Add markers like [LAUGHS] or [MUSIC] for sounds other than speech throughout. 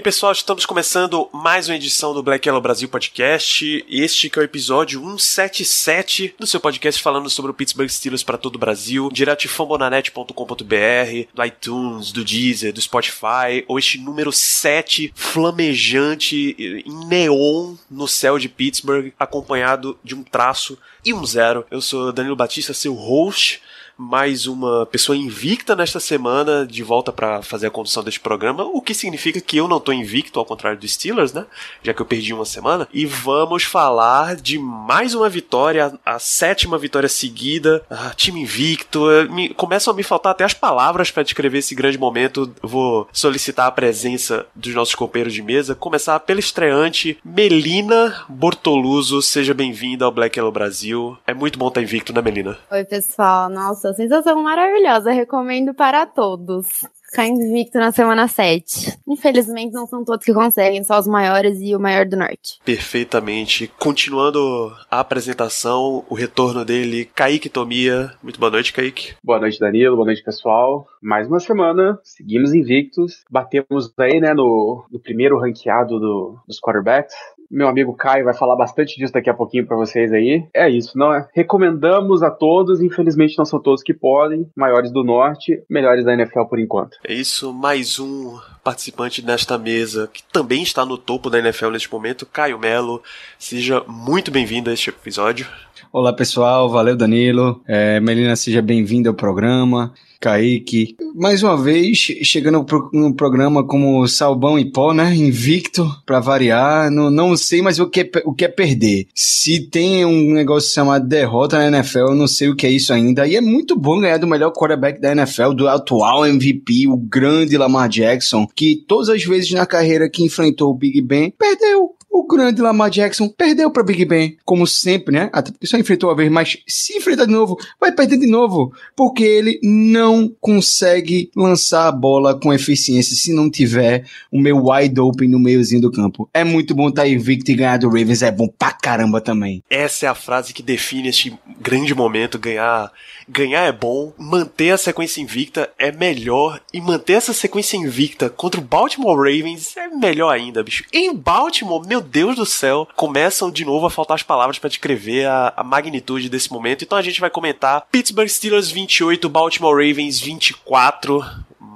bem, pessoal, estamos começando mais uma edição do Black Yellow Brasil Podcast. Este que é o episódio 177 do seu podcast falando sobre o Pittsburgh Steelers para todo o Brasil, direto de fambonanet.com.br, do iTunes, do Deezer, do Spotify, ou este número 7 flamejante em neon no céu de Pittsburgh, acompanhado de um traço e um zero. Eu sou Danilo Batista, seu host mais uma pessoa invicta nesta semana de volta para fazer a condução deste programa, o que significa que eu não tô invicto, ao contrário dos Steelers, né? Já que eu perdi uma semana. E vamos falar de mais uma vitória, a sétima vitória seguida. Ah, time invicto. Me, começam a me faltar até as palavras para descrever esse grande momento. Vou solicitar a presença dos nossos companheiros de mesa. Começar pela estreante Melina Bortoluso. Seja bem-vinda ao Black Yellow Brasil. É muito bom estar invicto, né, Melina? Oi, pessoal. Nossa, sensação maravilhosa. Recomendo para todos. Ficar invicto na semana 7. Infelizmente, não são todos que conseguem, só os maiores e o maior do norte. Perfeitamente. Continuando a apresentação, o retorno dele, Kaique Tomia. Muito boa noite, Kaique. Boa noite, Danilo. Boa noite, pessoal. Mais uma semana, seguimos invictos. Batemos aí, né, no, no primeiro ranqueado do, dos quarterbacks. Meu amigo Caio vai falar bastante disso daqui a pouquinho para vocês aí. É isso, não é? Recomendamos a todos, infelizmente não são todos que podem. Maiores do Norte, melhores da NFL por enquanto. É isso, mais um participante nesta mesa que também está no topo da NFL neste momento, Caio Melo. Seja muito bem-vindo a este episódio. Olá pessoal, valeu Danilo. É, Melina, seja bem-vinda ao programa. Kaique, mais uma vez chegando pro, programa como Salbão e Pó, né? Invicto, para variar. Não, não sei mais o que, é, o que é perder. Se tem um negócio chamado derrota na NFL, eu não sei o que é isso ainda. E é muito bom ganhar do melhor quarterback da NFL, do atual MVP, o grande Lamar Jackson, que todas as vezes na carreira que enfrentou o Big Ben, perdeu o grande Lamar Jackson perdeu para Big Ben, como sempre, né? Até porque só enfrentou uma vez, mas se enfrentar de novo, vai perder de novo, porque ele não consegue lançar a bola com eficiência se não tiver o meu wide open no meiozinho do campo. É muito bom estar tá invicto e ganhar do Ravens, é bom pra caramba também. Essa é a frase que define este grande momento, ganhar ganhar é bom, manter a sequência invicta é melhor, e manter essa sequência invicta contra o Baltimore Ravens é melhor ainda, bicho. Em Baltimore, meu Deus do céu, começam de novo a faltar as palavras para descrever a, a, magnitude desse momento. Então a gente vai comentar Pittsburgh Steelers 28, Baltimore Ravens 24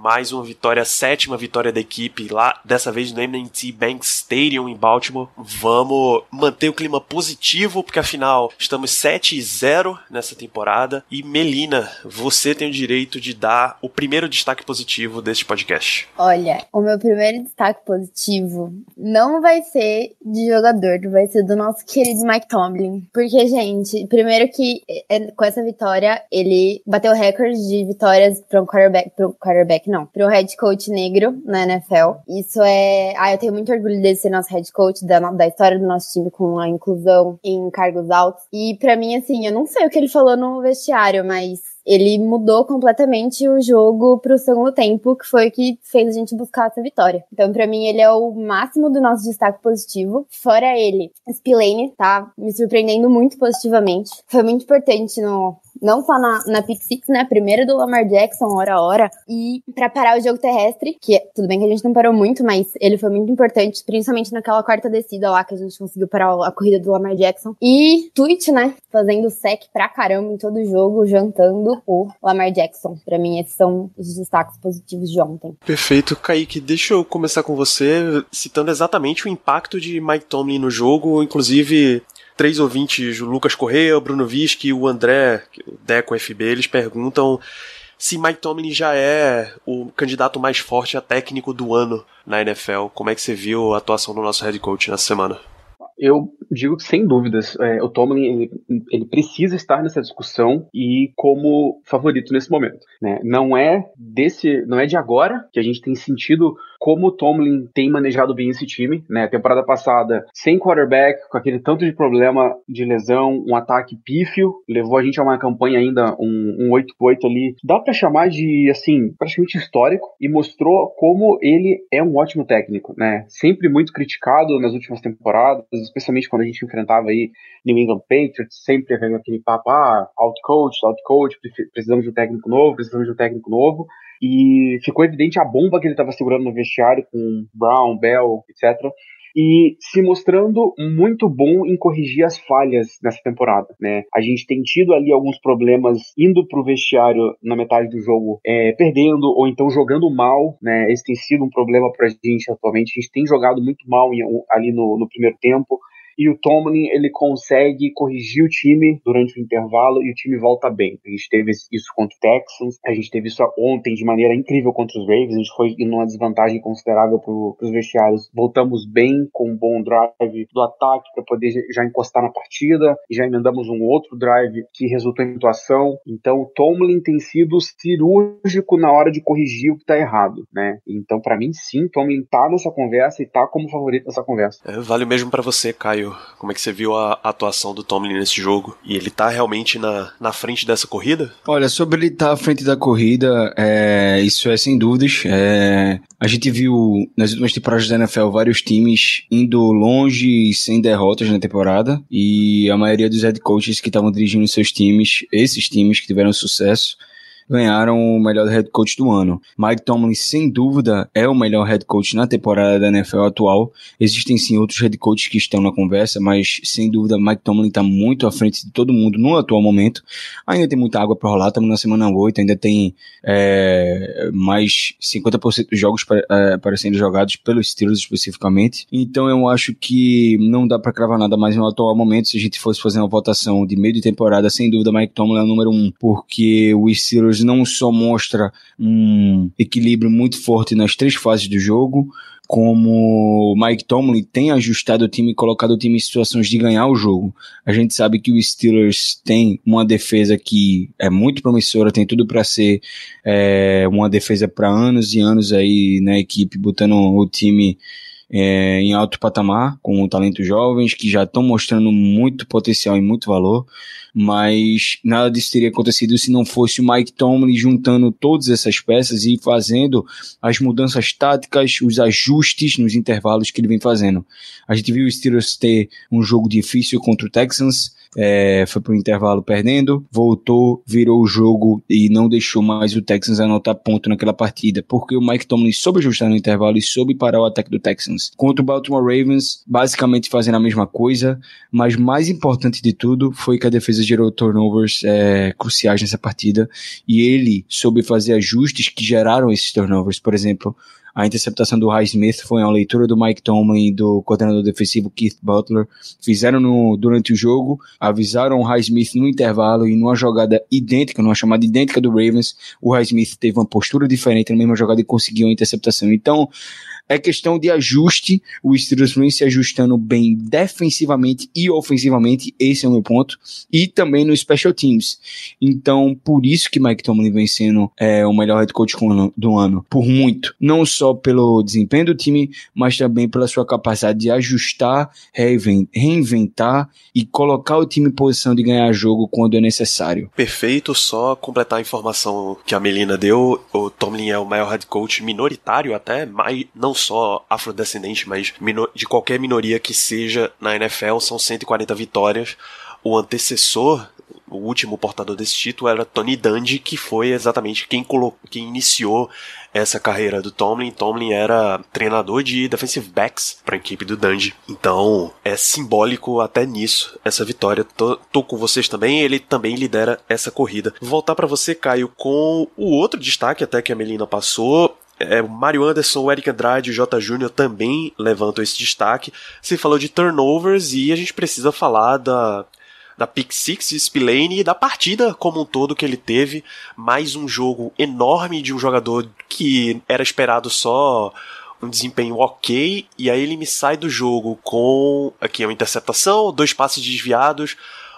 mais uma vitória, sétima vitória da equipe lá, dessa vez no M&T Bank Stadium em Baltimore. Vamos manter o clima positivo, porque afinal estamos 7 e 0 nessa temporada. E Melina, você tem o direito de dar o primeiro destaque positivo deste podcast. Olha, o meu primeiro destaque positivo não vai ser de jogador, vai ser do nosso querido Mike Tomlin. Porque, gente, primeiro que é, com essa vitória, ele bateu o recorde de vitórias para um quarterback, para um quarterback não, um head coach negro na NFL. Isso é. Ah, eu tenho muito orgulho de ser nosso head coach, da, da história do nosso time com a inclusão em cargos altos. E para mim, assim, eu não sei o que ele falou no vestiário, mas ele mudou completamente o jogo pro segundo tempo, que foi o que fez a gente buscar essa vitória. Então, para mim, ele é o máximo do nosso destaque positivo. Fora ele, Spillane tá me surpreendendo muito positivamente. Foi muito importante no, não só na, na Pick Six, né? Primeiro do Lamar Jackson, hora a hora, e para parar o jogo terrestre, que tudo bem que a gente não parou muito, mas ele foi muito importante, principalmente naquela quarta descida lá que a gente conseguiu parar a corrida do Lamar Jackson. E Twitch, né? Fazendo sec pra caramba em todo jogo, jantando o Lamar Jackson. Para mim, esses são os destaques positivos de ontem. Perfeito, Kaique. Deixa eu começar com você, citando exatamente o impacto de Mike Tomlin no jogo, inclusive três ouvintes, o Lucas Correia, o Bruno Vischi e o André, o Deco FB, eles perguntam se Mike Tomlin já é o candidato mais forte a técnico do ano na NFL. Como é que você viu a atuação do nosso head coach nessa semana? Eu digo que sem dúvidas, é, o Tomlin ele, ele, precisa estar nessa discussão e como favorito nesse momento. Né? Não é desse, não é de agora que a gente tem sentido como o Tomlin tem manejado bem esse time, né? Temporada passada, sem quarterback, com aquele tanto de problema de lesão, um ataque pífio, levou a gente a uma campanha ainda, um, um 8-8 ali, dá para chamar de, assim, praticamente histórico, e mostrou como ele é um ótimo técnico, né? Sempre muito criticado nas últimas temporadas, especialmente quando a gente enfrentava aí New England Patriots, sempre aquele papo, ah, out-coach, out-coach, precisamos de um técnico novo, precisamos de um técnico novo, e ficou evidente a bomba que ele estava segurando no vestiário com Brown, Bell, etc. E se mostrando muito bom em corrigir as falhas nessa temporada, né? A gente tem tido ali alguns problemas indo pro vestiário na metade do jogo, é, perdendo ou então jogando mal, né? Esse tem sido um problema pra gente atualmente. A gente tem jogado muito mal em, ali no, no primeiro tempo e o Tomlin ele consegue corrigir o time durante o intervalo e o time volta bem. A gente teve isso contra o Texans, a gente teve isso ontem de maneira incrível contra os Ravens, a gente foi em uma desvantagem considerável para os vestiários. Voltamos bem com um bom drive do ataque para poder já encostar na partida e já emendamos um outro drive que resultou em atuação. Então o Tomlin tem sido cirúrgico na hora de corrigir o que está errado, né? Então para mim sim, Tomlin tá nessa conversa e tá como favorito nessa conversa. É, vale mesmo para você, Caio Como é que você viu a atuação do Tomlin nesse jogo? E ele tá realmente na, na frente dessa corrida? Olha, sobre ele estar tá à frente da corrida, é, isso é sem dúvidas. É, a gente viu nas últimas temporadas da NFL vários times indo longe sem derrotas na temporada. E a maioria dos head coaches que estavam dirigindo seus times, esses times que tiveram sucesso, ganharam o melhor head coach do ano. Mike Tomlin, sem dúvida, é o melhor head coach na temporada da NFL atual. Existem sim outros head coaches que estão na conversa, mas sem dúvida Mike Tomlin está muito à frente de todo mundo no atual momento. Ainda tem muita água para rolar, estamos na semana 8, ainda tem é, mais 50% dos jogos é, para serem jogados pelos Steelers especificamente. Então eu acho que não dá para cravar nada mais no atual momento. Se a gente fosse fazer uma votação de meio de temporada, sem dúvida Mike Tomlin é o número um, porque o Steelers não só mostra um equilíbrio muito forte nas três fases do jogo, como Mike Tomlin tem ajustado o time e colocado o time em situações de ganhar o jogo. A gente sabe que o Steelers tem uma defesa que é muito promissora, tem tudo para ser é, uma defesa para anos e anos aí na equipe, botando o time é, em alto patamar, com talentos jovens que já estão mostrando muito potencial e muito valor mas nada disso teria acontecido se não fosse o Mike Tomlin juntando todas essas peças e fazendo as mudanças táticas, os ajustes nos intervalos que ele vem fazendo. A gente viu o Steelers ter um jogo difícil contra o Texans, é, foi pro intervalo perdendo, voltou, virou o jogo e não deixou mais o Texans anotar ponto naquela partida, porque o Mike Tomlin soube ajustar no intervalo e soube parar o ataque do Texans. Contra o Baltimore Ravens, basicamente fazendo a mesma coisa, mas mais importante de tudo foi que a defesa gerou turnovers é, cruciais nessa partida e ele soube fazer ajustes que geraram esses turnovers. Por exemplo, a interceptação do High Smith foi uma leitura do Mike Tomlin e do coordenador defensivo Keith Butler. Fizeram no, durante o jogo, avisaram o High Smith no intervalo e numa jogada idêntica, numa chamada idêntica do Ravens, o High Smith teve uma postura diferente na mesma jogada e conseguiu a interceptação. Então, é questão de ajuste, o Steelers vem se ajustando bem defensivamente e ofensivamente, esse é o meu ponto, e também no Special Teams. Então, por isso que Mike Tomlin vem sendo é, o melhor head coach do ano, por muito. Não só pelo desempenho do time, mas também pela sua capacidade de ajustar, reinventar e colocar o time em posição de ganhar jogo quando é necessário. Perfeito, só completar a informação que a Melina deu, o Tomlin é o maior head coach minoritário até, não não só afrodescendente, mas de qualquer minoria que seja na NFL, são 140 vitórias. O antecessor, o último portador desse título era Tony Dungy, que foi exatamente quem, colocou, quem iniciou essa carreira do Tomlin. Tomlin era treinador de defensive backs para a equipe do Dungy. Então é simbólico até nisso essa vitória. Tô, tô, com vocês também. Ele também lidera essa corrida. Voltar para você, Caio, com o outro destaque até que a Melina passou é, o Mario Anderson, o Eric Andrade e o J. Júnior também levantam esse destaque. Você falou de turnovers e a gente precisa falar da, da Pick Six Spillane e da partida como um todo que ele teve. Mais um jogo enorme de um jogador que era esperado só um desempenho ok, e aí ele me sai do jogo com aqui uma interceptação, dois passes desviados,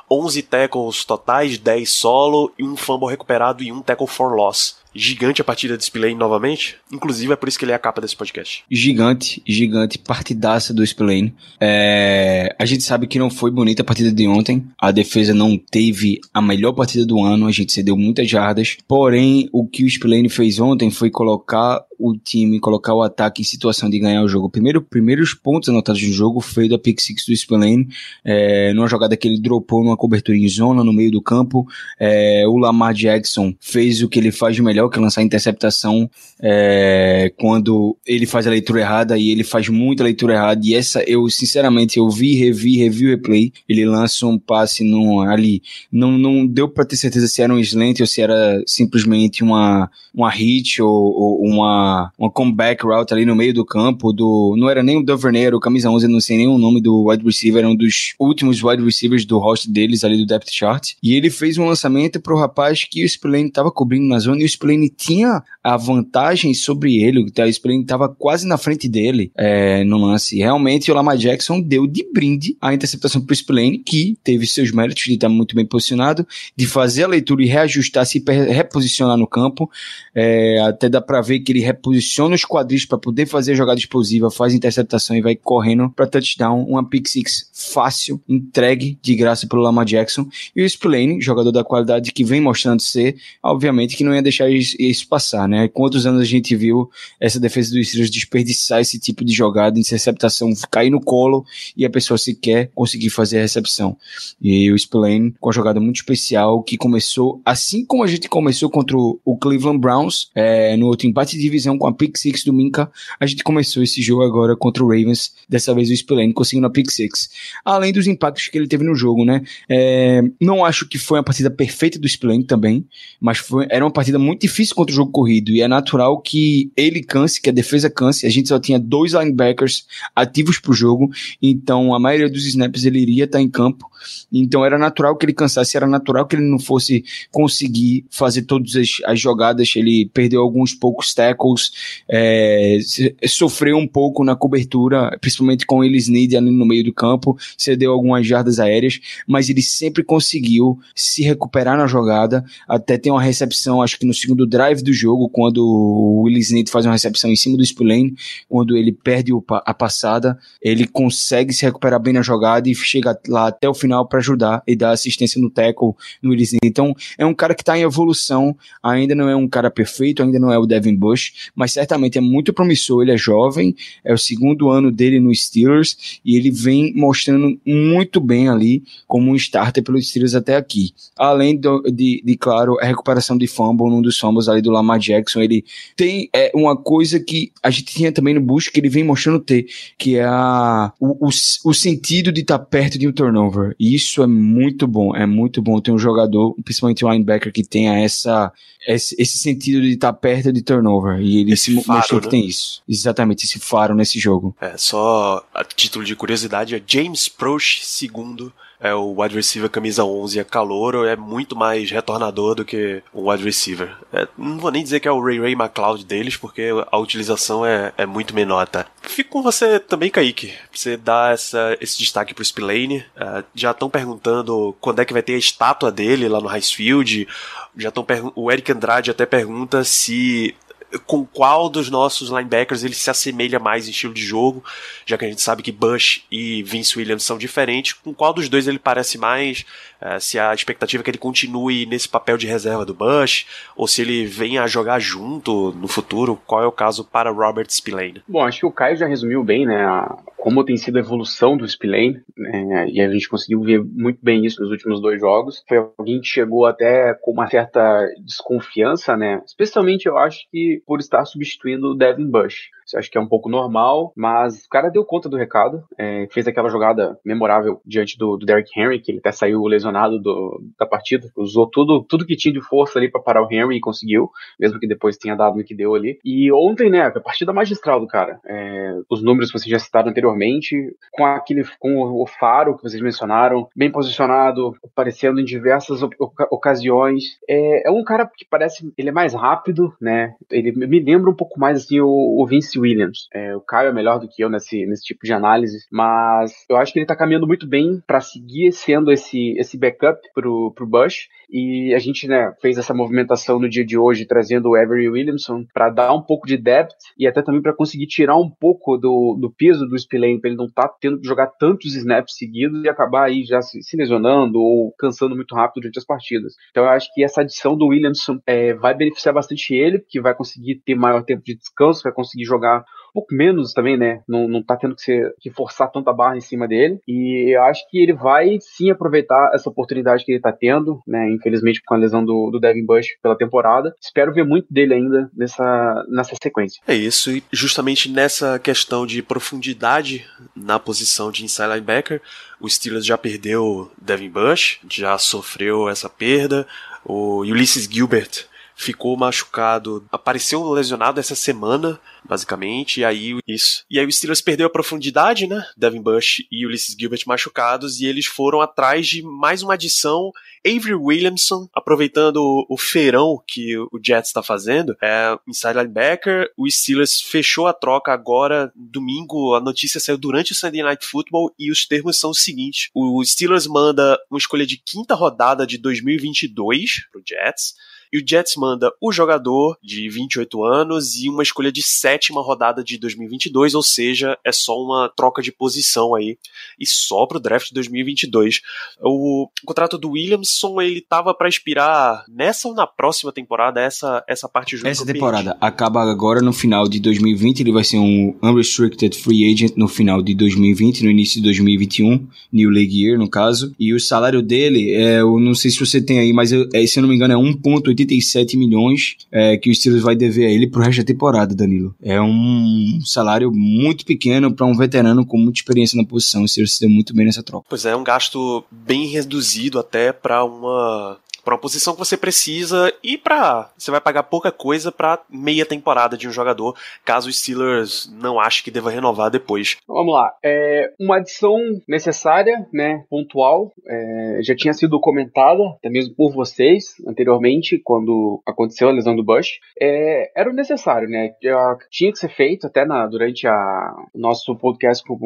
11 tackles totais, 10 solo e um fumble recuperado e um tackle for loss gigante a partida de Spillane novamente. Inclusive, é por isso que ele é a capa desse podcast. Gigante, gigante, partidaça do Spillane. É, a gente sabe que não foi bonita a partida de ontem. A defesa não teve a melhor partida do ano. A gente cedeu muitas jardas. Porém, o que o Spillane fez ontem foi colocar o time, colocar o ataque em situação de ganhar o jogo. Primeiro, primeiros pontos anotados no jogo foi da pick six do Spillane, é, numa jogada que ele dropou numa cobertura em zona no meio do campo. É, o Lamar Jackson fez o que ele faz de melhor, que é lançar interceptação é, quando ele faz a leitura errada e ele faz muita leitura errada. E essa, eu sinceramente, eu vi, revi, revi o replay. Ele lança um passe no, ali. Não, não deu para ter certeza se era um slant ou se era simplesmente uma, uma hit ou, ou uma uma, comeback route ali no meio do campo do. Não era nem o Duvernay, era o camisa 11, não sei nem o nome do wide receiver, era um dos últimos wide receivers do host deles ali do depth chart. E ele fez um lançamento pro rapaz que o Spillane tava cobrindo na zona e o Spillane tinha a vantagem sobre ele, o Spillane tava quase na frente dele é, no lance. Realmente o Lamar Jackson deu de brinde a interceptação pro Spillane, que teve seus méritos de estar muito bem posicionado, de fazer a leitura e reajustar, se reposicionar no campo. É, até dá pra ver que ele reposiciona os quadris para poder fazer a jogada explosiva, faz interceptação e vai correndo para touchdown, uma pick six fácil, entregue de graça pelo Lamar Jackson. E o Spillane, jogador da qualidade que vem mostrando ser, obviamente que não ia deixar isso passar, né? Quantos anos a gente viu essa defesa dos Steelers desperdiçar esse tipo de jogada, interceptação, cair no colo e a pessoa sequer conseguir fazer a recepção. E o Spillane com uma jogada muito especial que começou, assim como a gente começou contra o Cleveland Browns, é, no outro empate de divisão com a pick six do Minka, a gente começou esse jogo agora contra o Ravens, dessa vez o Spillane conseguindo a pick six. Além dos impactos que ele teve no jogo, né? É, não acho que foi uma partida perfeita do Spillane também, mas foi, era uma partida muito difícil contra o jogo corrido e é natural que ele canse, que a defesa canse. A gente só tinha dois linebackers ativos pro jogo, então a maioria dos snaps ele iria estar em campo. Então era natural que ele cansasse, era natural que ele não fosse conseguir fazer todas as, as jogadas. Ele perdeu alguns poucos tackles, é, sofreu um pouco na cobertura, principalmente com eles Need ali no meio do campo, cedeu algumas jardas aéreas, mas ele sempre conseguiu se recuperar na jogada. Até tem uma recepção, acho que no segundo drive do jogo, quando o Willis Need faz uma recepção em cima do Spillane, quando ele perde a passada, ele consegue se recuperar bem na jogada e chega lá até o final final para ajudar e dar assistência no tackle, no Willis Então, é um cara que está em evolução, ainda não é um cara perfeito, ainda não é o Devin Bush, mas certamente é muito promissor, ele é jovem, é o segundo ano dele no Steelers e ele vem mostrando muito bem ali como um starter pelos Steelers até aqui. Além do, de, de, claro, a recuperação de fumble, num dos fumbles ali do Lamar Jackson, ele tem é, uma coisa que a gente tinha também no Bush, que ele vem mostrando ter, que é a, o, o, o sentido de estar tá perto de um turnover. E isso é muito bom, é muito bom ter um jogador, principalmente um linebacker, que tenha essa, esse, esse sentido de estar perto de turnover. E ele esse se faro, mostrou né? que tem isso. Exatamente, esse faro nesse jogo. É, só a título de curiosidade, é James Proch segundo é o wide receiver camisa 11 é calouro, é muito mais retornador do que o wide receiver. É, não vou nem dizer que é o Ray Ray McLeod deles, porque a utilização é, é muito menor, tá? Fico com você também, Kaique. Você dá essa, esse destaque pro Spillane. É, já estão perguntando quando é que vai ter a estátua dele lá no Highfield. Já estão o Eric Andrade até pergunta se com qual dos nossos linebackers ele se assemelha mais em estilo de jogo, já que a gente sabe que Bush e Vince Williams são diferentes, com qual dos dois ele parece mais, uh, se a expectativa é que ele continue nesse papel de reserva do Bush, ou se ele venha a jogar junto no futuro, qual é o caso para Robert Spillane? Bom, acho que o Caio já resumiu bem, né, a, como tem sido a evolução do Spillane, né, e a gente conseguiu ver muito bem isso nos últimos dois jogos. Foi alguém que chegou até com uma certa desconfiança, né, especialmente eu acho que por estar substituindo o Devin Bush. Acho que é um pouco normal, mas o cara deu conta do recado, é, fez aquela jogada memorável diante do, do Derrick Henry, que ele até saiu lesionado do, da partida, usou tudo, tudo que tinha de força ali para parar o Henry e conseguiu, mesmo que depois tenha dado no que deu ali. E ontem, né, a partida magistral do cara. É, os números que vocês já citaram anteriormente, com aquele, com o faro que vocês mencionaram, bem posicionado, aparecendo em diversas ocasiões. É, é um cara que parece, ele é mais rápido, né? Ele me lembra um pouco mais assim o, o Vince Williams. É, o Caio é melhor do que eu nesse, nesse tipo de análise, mas eu acho que ele tá caminhando muito bem para seguir sendo esse, esse backup pro, pro Bush. E a gente né, fez essa movimentação no dia de hoje, trazendo o Avery Williamson para dar um pouco de depth e até também para conseguir tirar um pouco do, do peso do Spillane, para ele não estar tá tendo que jogar tantos snaps seguidos e acabar aí já se, se, lesionando ou cansando muito rápido durante as partidas. Então eu acho que essa adição do Williamson é, vai beneficiar bastante ele, porque vai conseguir ter maior tempo de descanso, vai conseguir jogar pouco menos também, né? Não, não tá tendo que, ser, que forçar tanta barra em cima dele. E eu acho que ele vai sim aproveitar essa oportunidade que ele tá tendo, né? Infelizmente com a lesão do, do Devin Bush pela temporada. Espero ver muito dele ainda nessa, nessa sequência. É isso, e justamente nessa questão de profundidade na posição de inside linebacker, o Steelers já perdeu Devin Bush, já sofreu essa perda. O Ulysses Gilbert ficou machucado, apareceu lesionado essa semana, basicamente, e aí isso. E aí o Steelers perdeu a profundidade, né? Devin Bush e Ulysses Gilbert machucados, e eles foram atrás de mais uma adição, Avery Williamson, aproveitando o, feirão que o Jets está fazendo, é inside linebacker. O Steelers fechou a troca agora, domingo, a notícia saiu durante o Sunday Night Football, e os termos são os seguintes: o Steelers manda uma escolha de quinta rodada de 2022 pro Jets e o Jets manda o jogador de 28 anos e uma escolha de sétima rodada de 2022, ou seja, é só uma troca de posição aí. E só pro draft de 2022. O contrato do Williamson, ele tava para expirar nessa ou na próxima temporada, essa, essa parte junto Essa temporada acaba agora no final de 2020, ele vai ser um unrestricted free agent no final de 2020, no início de 2021, New League Year no caso. E o salário dele, é, eu não sei se você tem aí, mas eu, é, se eu não me engano é 1.8 87 milhões é, que o Steelers vai dever a ele pro resto da temporada, Danilo. É um salário muito pequeno para um veterano com muita experiência na posição. O Steelers se deu muito bem nessa troca. Pois é, é um gasto bem reduzido até para uma para uma posição que você precisa e para você vai pagar pouca coisa para meia temporada de um jogador, caso o Steelers não ache que deva renovar depois. Vamos lá, é uma adição necessária, né, pontual, é, já tinha sido comentada até mesmo por vocês anteriormente quando aconteceu a lesão do Bush, é, era o necessário, né, tinha que ser feito até na, durante a, o nosso podcast com,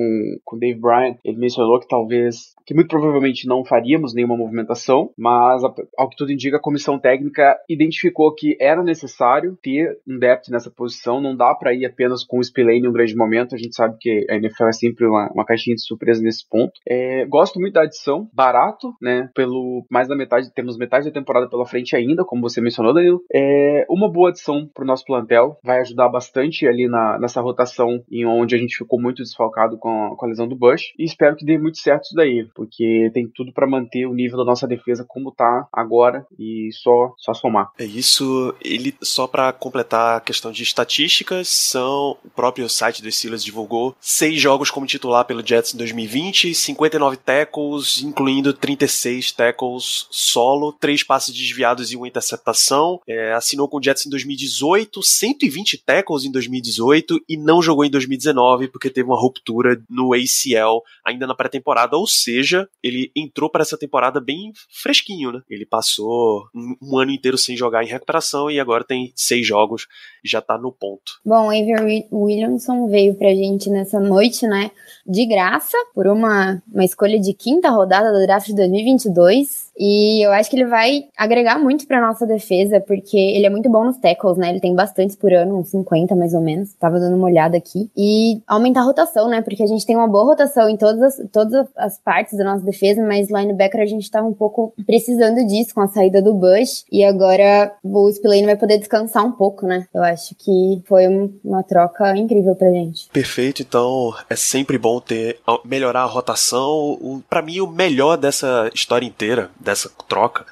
com Dave Bryant, ele mencionou que talvez que muito provavelmente não faríamos nenhuma movimentação, mas ao que tudo indica, a comissão técnica identificou que era necessário ter um depth nessa posição, não dá para ir apenas com o Spillane em um grande momento, a gente sabe que a NFL é sempre uma, uma caixinha de surpresa nesse ponto. É, gosto muito da adição, barato, né, pelo mais da metade, temos metade da temporada pela frente ainda, como você mencionou, Danilo. É uma boa adição pro nosso plantel, vai ajudar bastante ali na, nessa rotação em onde a gente ficou muito desfalcado com a, com a lesão do Bush, e espero que dê muito certo isso daí porque tem tudo para manter o nível da nossa defesa como tá agora e só só somar. É isso, ele só para completar a questão de estatísticas, são o próprio site do Steelers divulgou seis jogos como titular pelo Jets em 2020, 59 tackles, incluindo 36 tackles solo, três passes desviados e uma interceptação. É, assinou com o Jets em 2018, 120 tackles em 2018 e não jogou em 2019 porque teve uma ruptura no ACL ainda na pré-temporada, ou seja, ele entrou para essa temporada bem fresquinho, né? Ele passou um, um, ano inteiro sem jogar em recuperação e agora tem seis jogos já tá no ponto. Bom, Avery Williamson veio pra gente nessa noite, né? De graça, por uma, uma escolha de quinta rodada do draft de 2022. E eu acho que ele vai agregar muito pra nossa defesa, porque ele é muito bom nos tackles, né? Ele tem bastantes por ano, uns 50 mais ou menos. Tava dando uma olhada aqui. E aumentar a rotação, né? Porque a gente tem uma boa rotação em todas as, todas as partes da nossa defesa, mas linebacker a gente tava um pouco precisando disso com a saída do Bush. E agora o Spillane vai poder descansar um pouco, né? Eu acho que foi uma troca incrível pra gente. Perfeito, então é sempre bom ter melhorar a rotação. Para mim, o melhor dessa história inteira dessa troca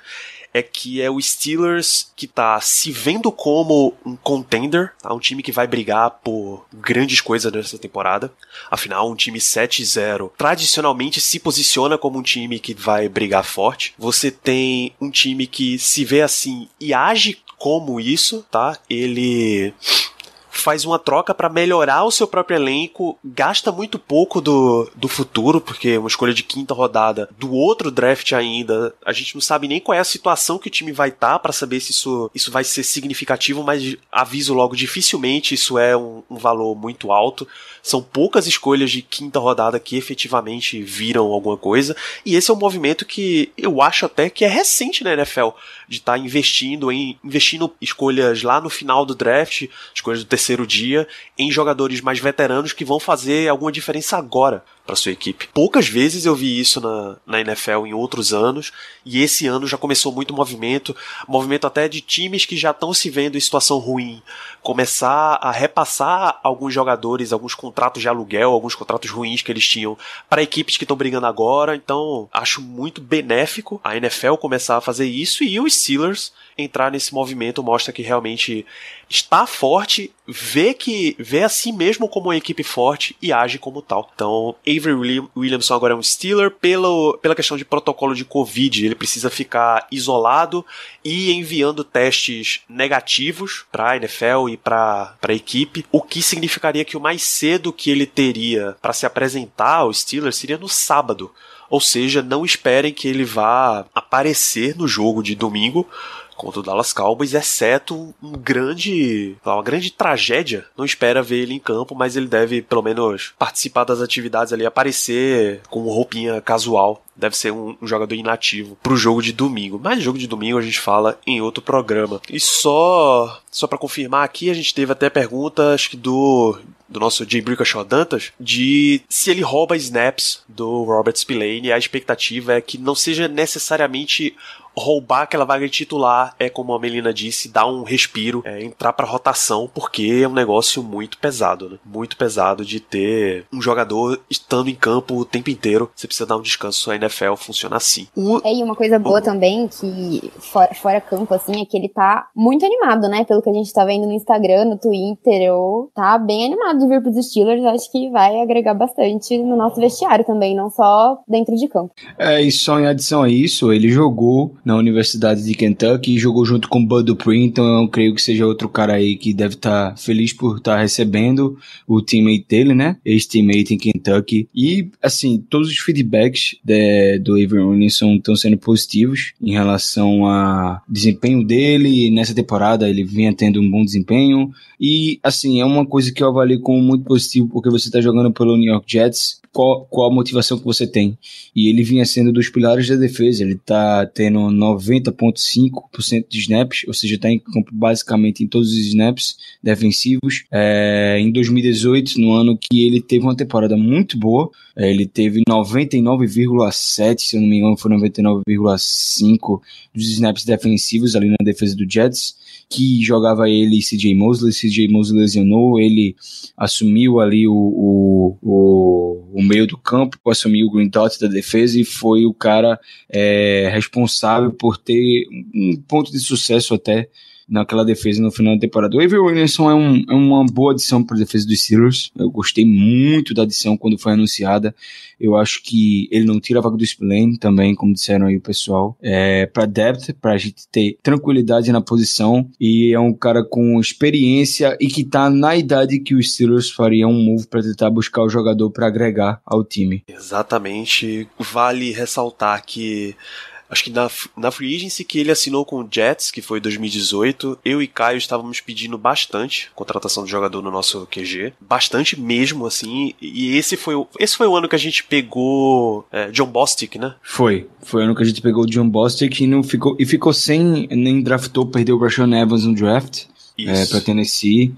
é que é o Steelers que tá se vendo como um contender, tá? um time que vai brigar por grandes coisas nessa temporada. Afinal, um time 7-0 tradicionalmente se posiciona como um time que vai brigar forte. Você tem um time que se vê assim e age como isso, tá? Ele faz uma troca para melhorar o seu próprio elenco, gasta muito pouco do, do futuro, porque uma escolha de quinta rodada do outro draft ainda, a gente não sabe nem qual é a situação que o time vai estar tá para saber se isso, isso vai ser significativo, mas aviso logo, dificilmente isso é um, um valor muito alto. São poucas escolhas de quinta rodada que efetivamente viram alguma coisa. E esse é um movimento que eu acho até que é recente na NFL, de estar tá investindo em investindo escolhas lá no final do draft, escolhas do terceiro dia, em jogadores mais veteranos que vão fazer alguma diferença agora para sua equipe. Poucas vezes eu vi isso na, na NFL em outros anos, e esse ano já começou muito movimento, movimento até de times que já estão se vendo em situação ruim, começar a repassar alguns jogadores, alguns contratos de aluguel, alguns contratos ruins que eles tinham para equipes que estão brigando agora. Então, acho muito benéfico a NFL começar a fazer isso e os Steelers entrar nesse movimento mostra que realmente está forte, vê que vê a si mesmo como uma equipe forte e age como tal. Então, Avery Williamson agora é um Steeler pelo, pela questão de protocolo de Covid, ele precisa ficar isolado e enviando testes negativos para a NFL e para a equipe, o que significaria que o mais cedo que ele teria para se apresentar ao Steelers seria no sábado. Ou seja, não esperem que ele vá aparecer no jogo de domingo, contra o Dallas Cowboys, exceto um grande, uma grande tragédia. Não espera ver ele em campo, mas ele deve pelo menos participar das atividades ali, aparecer com roupinha casual deve ser um, jogador inativo pro jogo de domingo. Mas jogo de domingo a gente fala em outro programa. E só só para confirmar aqui, a gente teve até pergunta, acho que do do nosso Jay Brickashaw Dantas, de se ele rouba snaps do Robert Spillane. A expectativa é que não seja necessariamente roubar aquela vaga de titular é, como a Melina disse, dar um respiro, é, entrar para rotação, porque é um negócio muito pesado, né? Muito pesado de ter um jogador estando em campo o tempo inteiro. Você precisa dar um descanso. A NFL funciona assim. O... É, e uma coisa boa o... também, que fora, fora campo, assim, é que ele tá muito animado, né? Pelo que a gente tá vendo no Instagram, no Twitter, ou tá bem animado de vir pros Steelers. Acho que vai agregar bastante no nosso vestiário também, não só dentro de campo. É, e só em adição a isso, ele jogou na Universidade de Kentucky e jogou junto com Bud Dupree, então eu creio que seja outro cara aí que deve estar tá feliz por estar tá recebendo o teammate dele, né? Ex-teammate em Kentucky. E, assim, todos os feedbacks de, do Avery Williamson estão sendo positivos em relação ao desempenho dele. Nessa temporada ele vinha tendo um bom desempenho. E, assim, é uma coisa que eu avalio como muito positivo porque você está jogando pelo New York Jets qual, qual a motivação que você tem. E ele vinha sendo dos pilares da defesa, ele tá tendo 90,5% de snaps, ou seja, tá em campo basicamente em todos os snaps defensivos. É, em 2018, no ano que ele teve uma temporada muito boa, é, ele teve 99,7, se eu não me engano, foi 99,5 dos snaps defensivos ali na defesa do Jets que jogava ele e CJ Mosley. CJ Mosley lesionou, ele assumiu ali o, o, o, o, meio do campo, assumiu o green dot da defesa e foi o cara é, responsável por ter um ponto de sucesso até naquela defesa no final da temporada. O Avery Williamson é, um, é uma boa adição para a defesa dos Steelers. Eu gostei muito da adição quando foi anunciada. Eu acho que ele não tira a vaga do Spillane também, como disseram aí o pessoal. É, para depth, para a gente ter tranquilidade na posição. E é um cara com experiência e que tá na idade que os Steelers fariam um move para tentar buscar o jogador para agregar ao time. Exatamente. Vale ressaltar que acho que na, na Free Agency que ele assinou com o Jets, que foi 2018, eu e Caio estávamos pedindo bastante contratação de jogador no nosso QG. Bastante mesmo, assim. E esse foi, o, esse foi o ano que a gente pegou é, John Bostic, né? Foi. Foi o ano que a gente pegou o John Bostic e, não ficou, e ficou sem, nem draftou, perdeu o Rashawn Evans no draft. É, para Tennessee.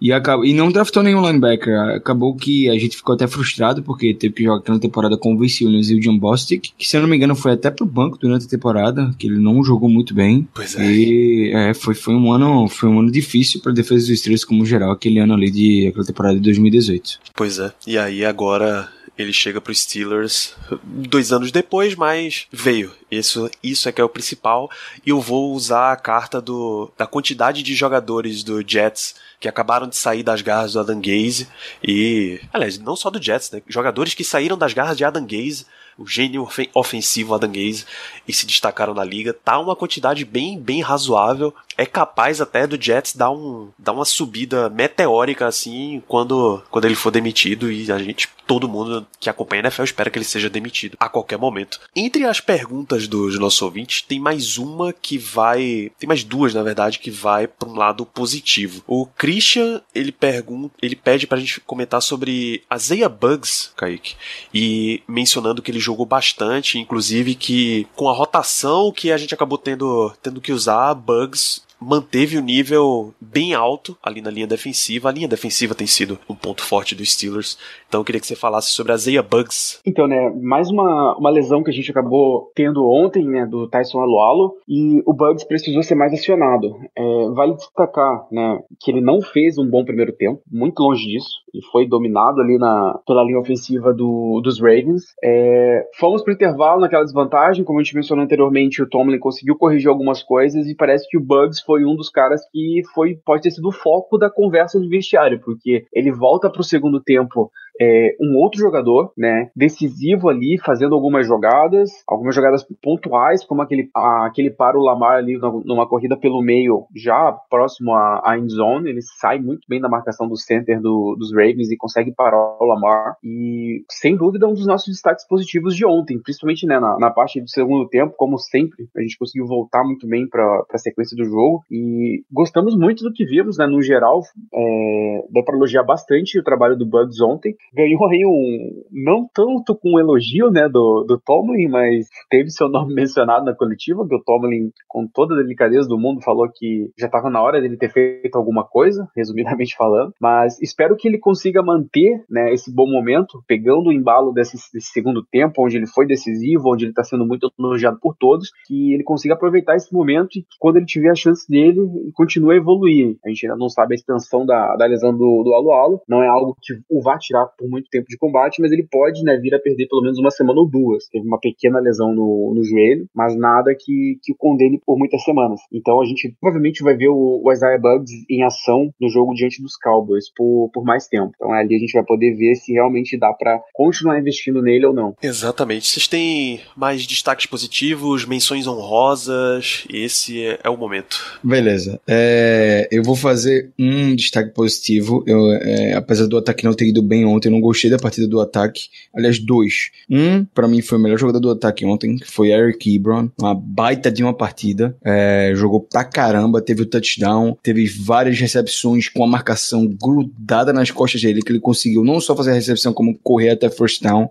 E, acabou, e não draftou nenhum linebacker. Acabou que a gente ficou até frustrado porque teve que jogar aquela temporada com o Vince Williams e o John Bostic, que se eu não me engano foi até pro banco durante a temporada, que ele não jogou muito bem. Pois é. E é, foi, foi, um ano, foi um ano difícil para defesa dos Steelers como geral, aquele ano ali de aquela temporada de 2018. Pois é. E aí agora ele chega pro Steelers dois anos depois, mas veio Isso, isso é que é o principal. E eu vou usar a carta do, da quantidade de jogadores do Jets que acabaram de sair das garras do Adam Gaze. E, aliás, não só do Jets, né? Jogadores que saíram das garras de Adam Gaze o gênio ofensivo Adam Gaze e se destacaram na liga. Tá uma quantidade bem, bem razoável. É capaz até do Jets dar, um, dar uma subida meteórica assim quando, quando ele for demitido e a gente, todo mundo que acompanha a NFL espera que ele seja demitido a qualquer momento. Entre as perguntas dos nossos ouvintes, tem mais uma que vai, tem mais duas na verdade que vai para um lado positivo. O Christian, ele pergunta, ele pede pra gente comentar sobre a Zeia Bugs, Kaique, e mencionando que ele jogou bastante, inclusive que com a rotação que a gente acabou tendo, tendo que usar, Bugs manteve o nível bem alto ali na linha defensiva. A linha defensiva tem sido um ponto forte dos Steelers. Então eu queria que você falasse sobre a Zeia Bugs. Então, né, mais uma, uma lesão que a gente acabou tendo ontem, né, do Tyson Alualo, e o Bugs precisou ser mais acionado. É, vale destacar, né, que ele não fez um bom primeiro tempo, muito longe disso, e foi dominado ali na, pela linha ofensiva do, dos Ravens. É, fomos pro intervalo naquela desvantagem, como a gente mencionou anteriormente, o Tomlin conseguiu corrigir algumas coisas e parece que o Bugs foi um dos caras que foi pode ter sido o foco da conversa do vestiário, porque ele volta para o segundo tempo é, um outro jogador, né, decisivo ali, fazendo algumas jogadas, algumas jogadas pontuais, como aquele, a, aquele para o Lamar ali numa corrida pelo meio, já próximo à, à end zone, ele sai muito bem da marcação do center do, dos Ravens e consegue parar o Lamar, e sem dúvida um dos nossos destaques positivos de ontem, principalmente né, na, na parte do segundo tempo, como sempre, a gente conseguiu voltar muito bem para a sequência do jogo, e gostamos muito do que vimos, né, no geral, é, dá para elogiar bastante o trabalho do Bugs ontem, ganhou aí um. Não tanto com um elogio, né, do, do Tomlin, mas teve seu nome [LAUGHS] mencionado na coletiva, que o Tomlin, com toda a delicadeza do mundo, falou que já estava na hora dele ter feito alguma coisa, resumidamente falando. Mas espero que ele consiga manter né, esse bom momento, pegando o embalo desse, desse segundo tempo, onde ele foi decisivo, onde ele está sendo muito elogiado por todos, que ele consiga aproveitar esse momento e quando ele tiver a chance dele, continue a evoluir. A gente ainda não sabe a extensão da, da lesão do, do Alu-Alu, não é algo que o vá tirar por muito tempo de combate, mas ele pode né, vir a perder pelo menos uma semana ou duas. Teve uma pequena lesão no, no joelho, mas nada que, que o condene por muitas semanas. Então a gente provavelmente vai ver o, o Isaiah Bugs em ação no jogo diante dos Cowboys por, por mais tempo. Então ali a gente vai poder ver se realmente dá para continuar investindo nele ou não. Exatamente. Vocês têm mais destaques positivos, menções honrosas? Esse é, é o momento. Beleza. É, eu vou fazer um destaque positivo. Eu, é, apesar do ataque não ter ido bem ontem, eu não gostei da partida do ataque. Aliás, dois. Um, para mim, foi o melhor jogador do ataque ontem, que foi Eric Ebron. Uma baita de uma partida. É, jogou pra caramba, teve o touchdown, teve várias recepções com a marcação grudada nas costas dele, que ele conseguiu não só fazer a recepção, como correr até first down.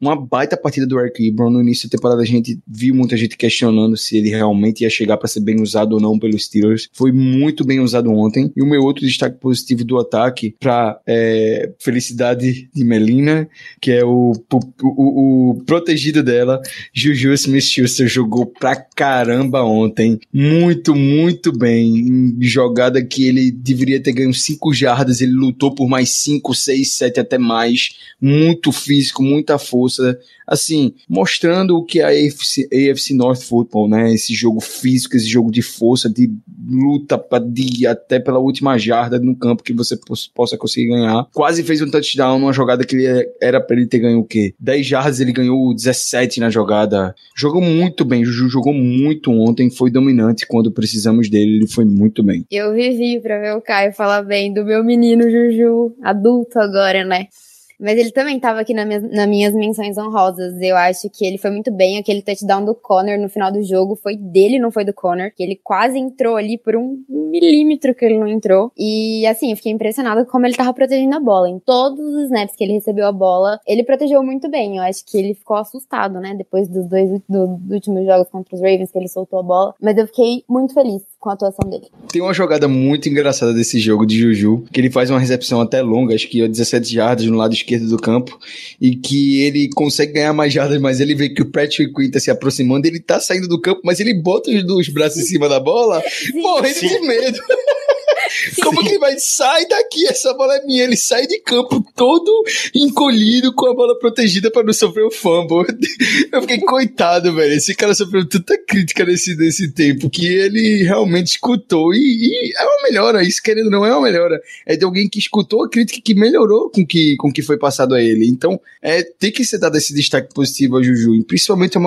Uma baita partida do Eric Ebron. No início da temporada, a gente viu muita gente questionando se ele realmente ia chegar para ser bem usado ou não pelos Steelers. Foi muito bem usado ontem. E o meu outro destaque positivo do ataque, para é, felicidade de Melina, que é o, o, o, o protegido dela, Juju Smith-Schuster, jogou pra caramba ontem. Muito, muito bem. Jogada que ele deveria ter ganho 5 jardas, ele lutou por mais 5, 6, 7, até mais. Muito físico, muita força assim, mostrando o que é a AFC, AFC North Football, né? Esse jogo físico, esse jogo de força, de luta pra, de, até pela última jarda no campo que você possa conseguir ganhar. Quase fez um touchdown numa jogada que ele era pra ele ter ganho o quê? 10 jardas, ele ganhou 17 na jogada. Jogou muito bem, Juju jogou muito ontem, foi dominante quando precisamos dele, ele foi muito bem. Eu vivi pra ver o Caio falar bem do meu menino Juju, adulto agora, né? Mas ele também estava aqui na minha, nas minhas menções honrosas. Eu acho que ele foi muito bem. Aquele touchdown do Connor no final do jogo foi dele, não foi do Connor. Que ele quase entrou ali por um milímetro que ele não entrou. E assim, eu fiquei impressionada como ele tava protegendo a bola. Em todos os snaps que ele recebeu a bola, ele protegeu muito bem. Eu acho que ele ficou assustado, né? Depois dos dois do, do últimos jogos contra os Ravens, que ele soltou a bola. Mas eu fiquei muito feliz com a atuação dele. Tem uma jogada muito engraçada desse jogo de Juju, que ele faz uma recepção até longa, acho que 17 jardas no lado esquerdo do campo, e que ele consegue ganhar mais jardas, mas ele vê que o Patrick Quinn tá se aproximando, ele tá saindo do campo, mas ele bota os, os braços em cima da bola, morrendo de medo. [LAUGHS] Como que vai? Sai daqui, essa bola é minha. Ele sai de campo todo encolhido com a bola protegida para não sofrer o fumble. [LAUGHS] Eu fiquei coitado, velho. Esse cara sofreu tanta crítica nesse, nesse tempo que ele realmente escutou. E, e é uma melhora, isso querendo não é uma melhora. É de alguém que escutou a crítica que melhorou com que, com que foi passado a ele. Então, é, tem que ser dado esse destaque positivo a Juju, principalmente o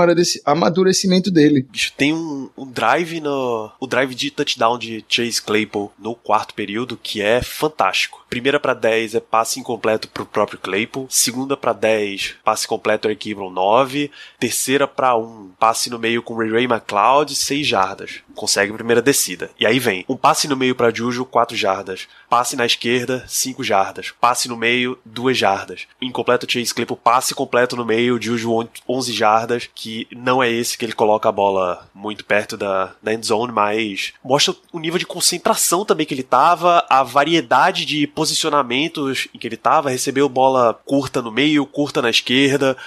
amadurecimento dele. Tem um, um drive no. O drive de touchdown de Chase Claypool no quarto período que é fantástico. Primeira para 10 é passe incompleto pro próprio Claypool. Segunda para 10, passe completo ao Equibron 9. Terceira para 1, passe no meio com Ray Ray McLeod, 6 jardas. Consegue a primeira descida. E aí vem um passe no meio para Juju, 4 jardas. Passe na esquerda, 5 jardas. Passe no meio, 2 jardas. Incompleto Chase Claypool, passe completo no meio, Juju 11 jardas, que não é esse que ele coloca a bola muito perto da, da end zone, mas mostra o nível de concentração também que ele tava, a variedade de posicionamentos em que ele tava, recebeu bola curta no meio, curta na esquerda,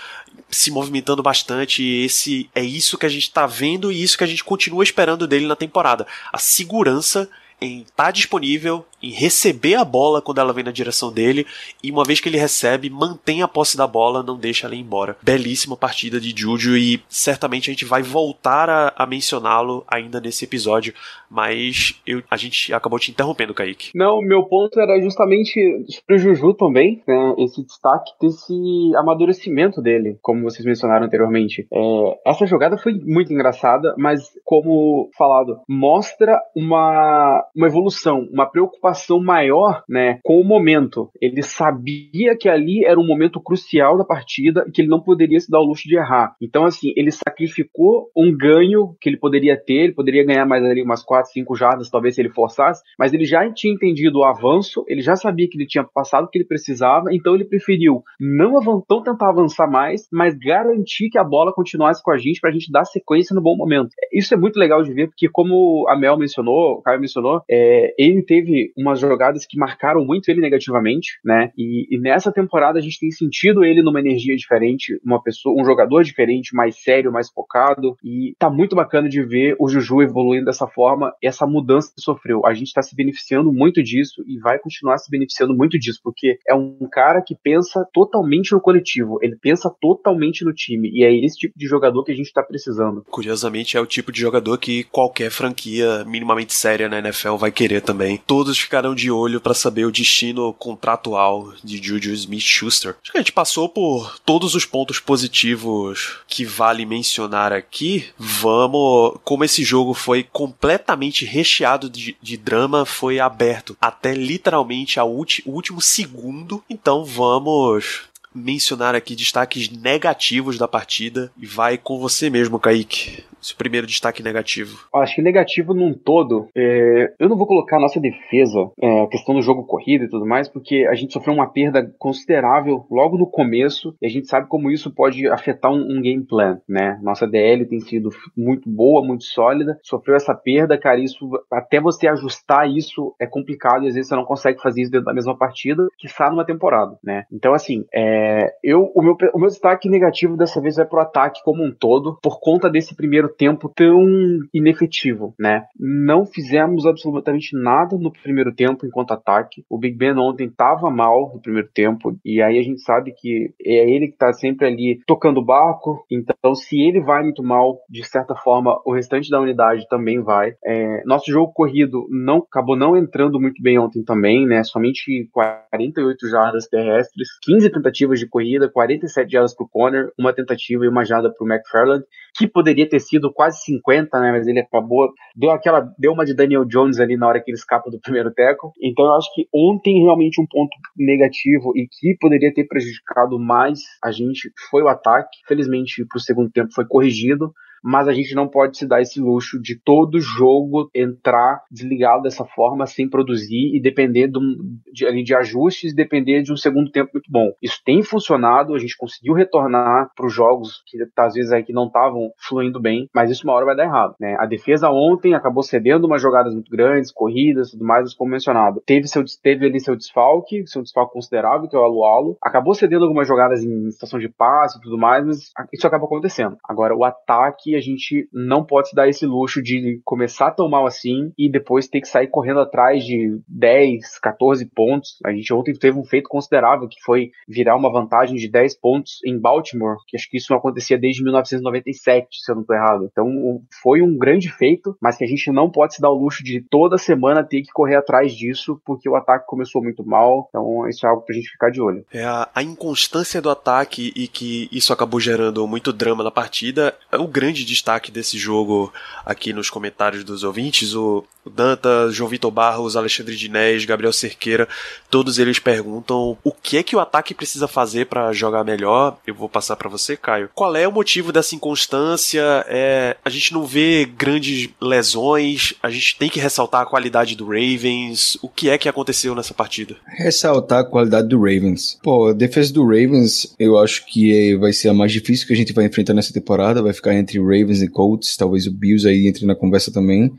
se movimentando bastante. E esse é isso que a gente tá vendo e isso que a gente continua esperando dele na temporada. A segurança em estar tá disponível, em receber a bola quando ela vem na direção dele, e uma vez que ele recebe, mantém a posse da bola, não deixa ela ir embora. Belíssima partida de Juju e certamente a gente vai voltar a, a mencioná-lo ainda nesse episódio, mas eu, a gente acabou te interrompendo, Kaique. Não, meu ponto era justamente sobre o Juju também, né, esse destaque desse amadurecimento dele, como vocês mencionaram anteriormente. É, essa jogada foi muito engraçada, mas como falado, mostra uma uma evolução, uma preocupação maior, né, com o momento. Ele sabia que ali era um momento crucial da partida e que ele não poderia se dar o luxo de errar. Então, assim, ele sacrificou um ganho que ele poderia ter, ele poderia ganhar mais ali umas 4, 5 jardas, talvez se ele forçasse, mas ele já tinha entendido o avanço, ele já sabia que ele tinha passado o que ele precisava, então ele preferiu não, não tentar avançar mais, mas garantir que a bola continuasse com a gente para a gente dar sequência no bom momento. Isso é muito legal de ver, porque como a Mel mencionou, o Caio mencionou, é, ele teve umas jogadas que marcaram muito ele negativamente, né? E, e, nessa temporada a gente tem sentido ele numa energia diferente, uma pessoa, um jogador diferente, mais sério, mais focado. E tá muito bacana de ver o Juju evoluindo dessa forma, essa mudança que sofreu. A gente está se beneficiando muito disso e vai continuar se beneficiando muito disso, porque é um cara que pensa totalmente no coletivo, ele pensa totalmente no time. E é esse tipo de jogador que a gente está precisando. Curiosamente, é o tipo de jogador que qualquer franquia minimamente séria na NFL vai querer também. Todos ficarão de olho para saber o destino contratual de Juju Smith-Schuster. Acho que a gente passou por todos os pontos positivos que vale mencionar aqui. Vamos, como esse jogo foi completamente recheado de, de drama, foi aberto até literalmente a o último segundo. Então vamos mencionar aqui destaques negativos da partida e vai com você mesmo, Kaique. Seu primeiro destaque negativo. Acho que negativo num todo, é, eu não vou colocar a nossa defesa, é, a questão do jogo corrido e tudo mais, porque a gente sofreu uma perda considerável logo no começo e a gente sabe como isso pode afetar um, um game plan, né? Nossa DL tem sido muito boa, muito sólida, sofreu essa perda, cara, isso até você ajustar isso é complicado e às vezes você não consegue fazer isso dentro da mesma partida que está numa temporada, né? Então, assim, é, eu, o, meu, o meu destaque negativo dessa vez é pro ataque como um todo, por conta desse primeiro tempo tão inefetivo, né? Não fizemos absolutamente nada no primeiro tempo enquanto ataque. O Big Ben ontem estava mal no primeiro tempo e aí a gente sabe que é ele que está sempre ali tocando o barco. Então, se ele vai muito mal, de certa forma, o restante da unidade também vai. É, nosso jogo corrido não acabou não entrando muito bem ontem também, né? Somente 48 jardas terrestres, 15 tentativas de corrida, 47 jardas para o Conner, uma tentativa e uma jarda para o McFarland, que poderia ter sido quase 50, né? Mas ele acabou, deu aquela, deu uma de Daniel Jones ali na hora que ele escapa do primeiro teco. Então eu acho que ontem realmente um ponto negativo e que poderia ter prejudicado mais a gente foi o ataque. Felizmente pro segundo tempo foi corrigido mas a gente não pode se dar esse luxo de todo jogo entrar desligado dessa forma sem produzir e depender de, um, de, de ajustes, depender de um segundo tempo muito bom. Isso tem funcionado, a gente conseguiu retornar para os jogos que às vezes aí que não estavam fluindo bem, mas isso uma hora vai dar errado, né? A defesa ontem acabou cedendo umas jogadas muito grandes, corridas, tudo mais, como mencionado. Teve seu teve ali seu desfalque, seu desfalque considerável, que é o Alualo. Acabou cedendo algumas jogadas em estação de passe e tudo mais, mas isso acaba acontecendo. Agora o ataque a gente não pode se dar esse luxo de começar tão mal assim e depois ter que sair correndo atrás de 10, 14 pontos. A gente ontem teve um feito considerável que foi virar uma vantagem de 10 pontos em Baltimore, que acho que isso não acontecia desde 1997, se eu não estou errado. Então foi um grande feito, mas que a gente não pode se dar o luxo de toda semana ter que correr atrás disso, porque o ataque começou muito mal. Então isso é algo pra gente ficar de olho. É a, a inconstância do ataque e que isso acabou gerando muito drama na partida é o grande destaque desse jogo aqui nos comentários dos ouvintes. O, Danta, João Vitor Barros, Alexandre Dinés, Gabriel Cerqueira, todos eles perguntam o que é que o ataque precisa fazer para jogar melhor. Eu vou passar para você, Caio. Qual é o motivo dessa inconstância? É, a gente não vê grandes lesões, a gente tem que ressaltar a qualidade do Ravens. O que é que aconteceu nessa partida? Ressaltar a qualidade do Ravens. Pô, a defesa do Ravens, eu acho que vai ser a mais difícil que a gente vai enfrentar nessa temporada. Vai ficar entre Ravens e Colts, talvez o Bills aí entre na conversa também.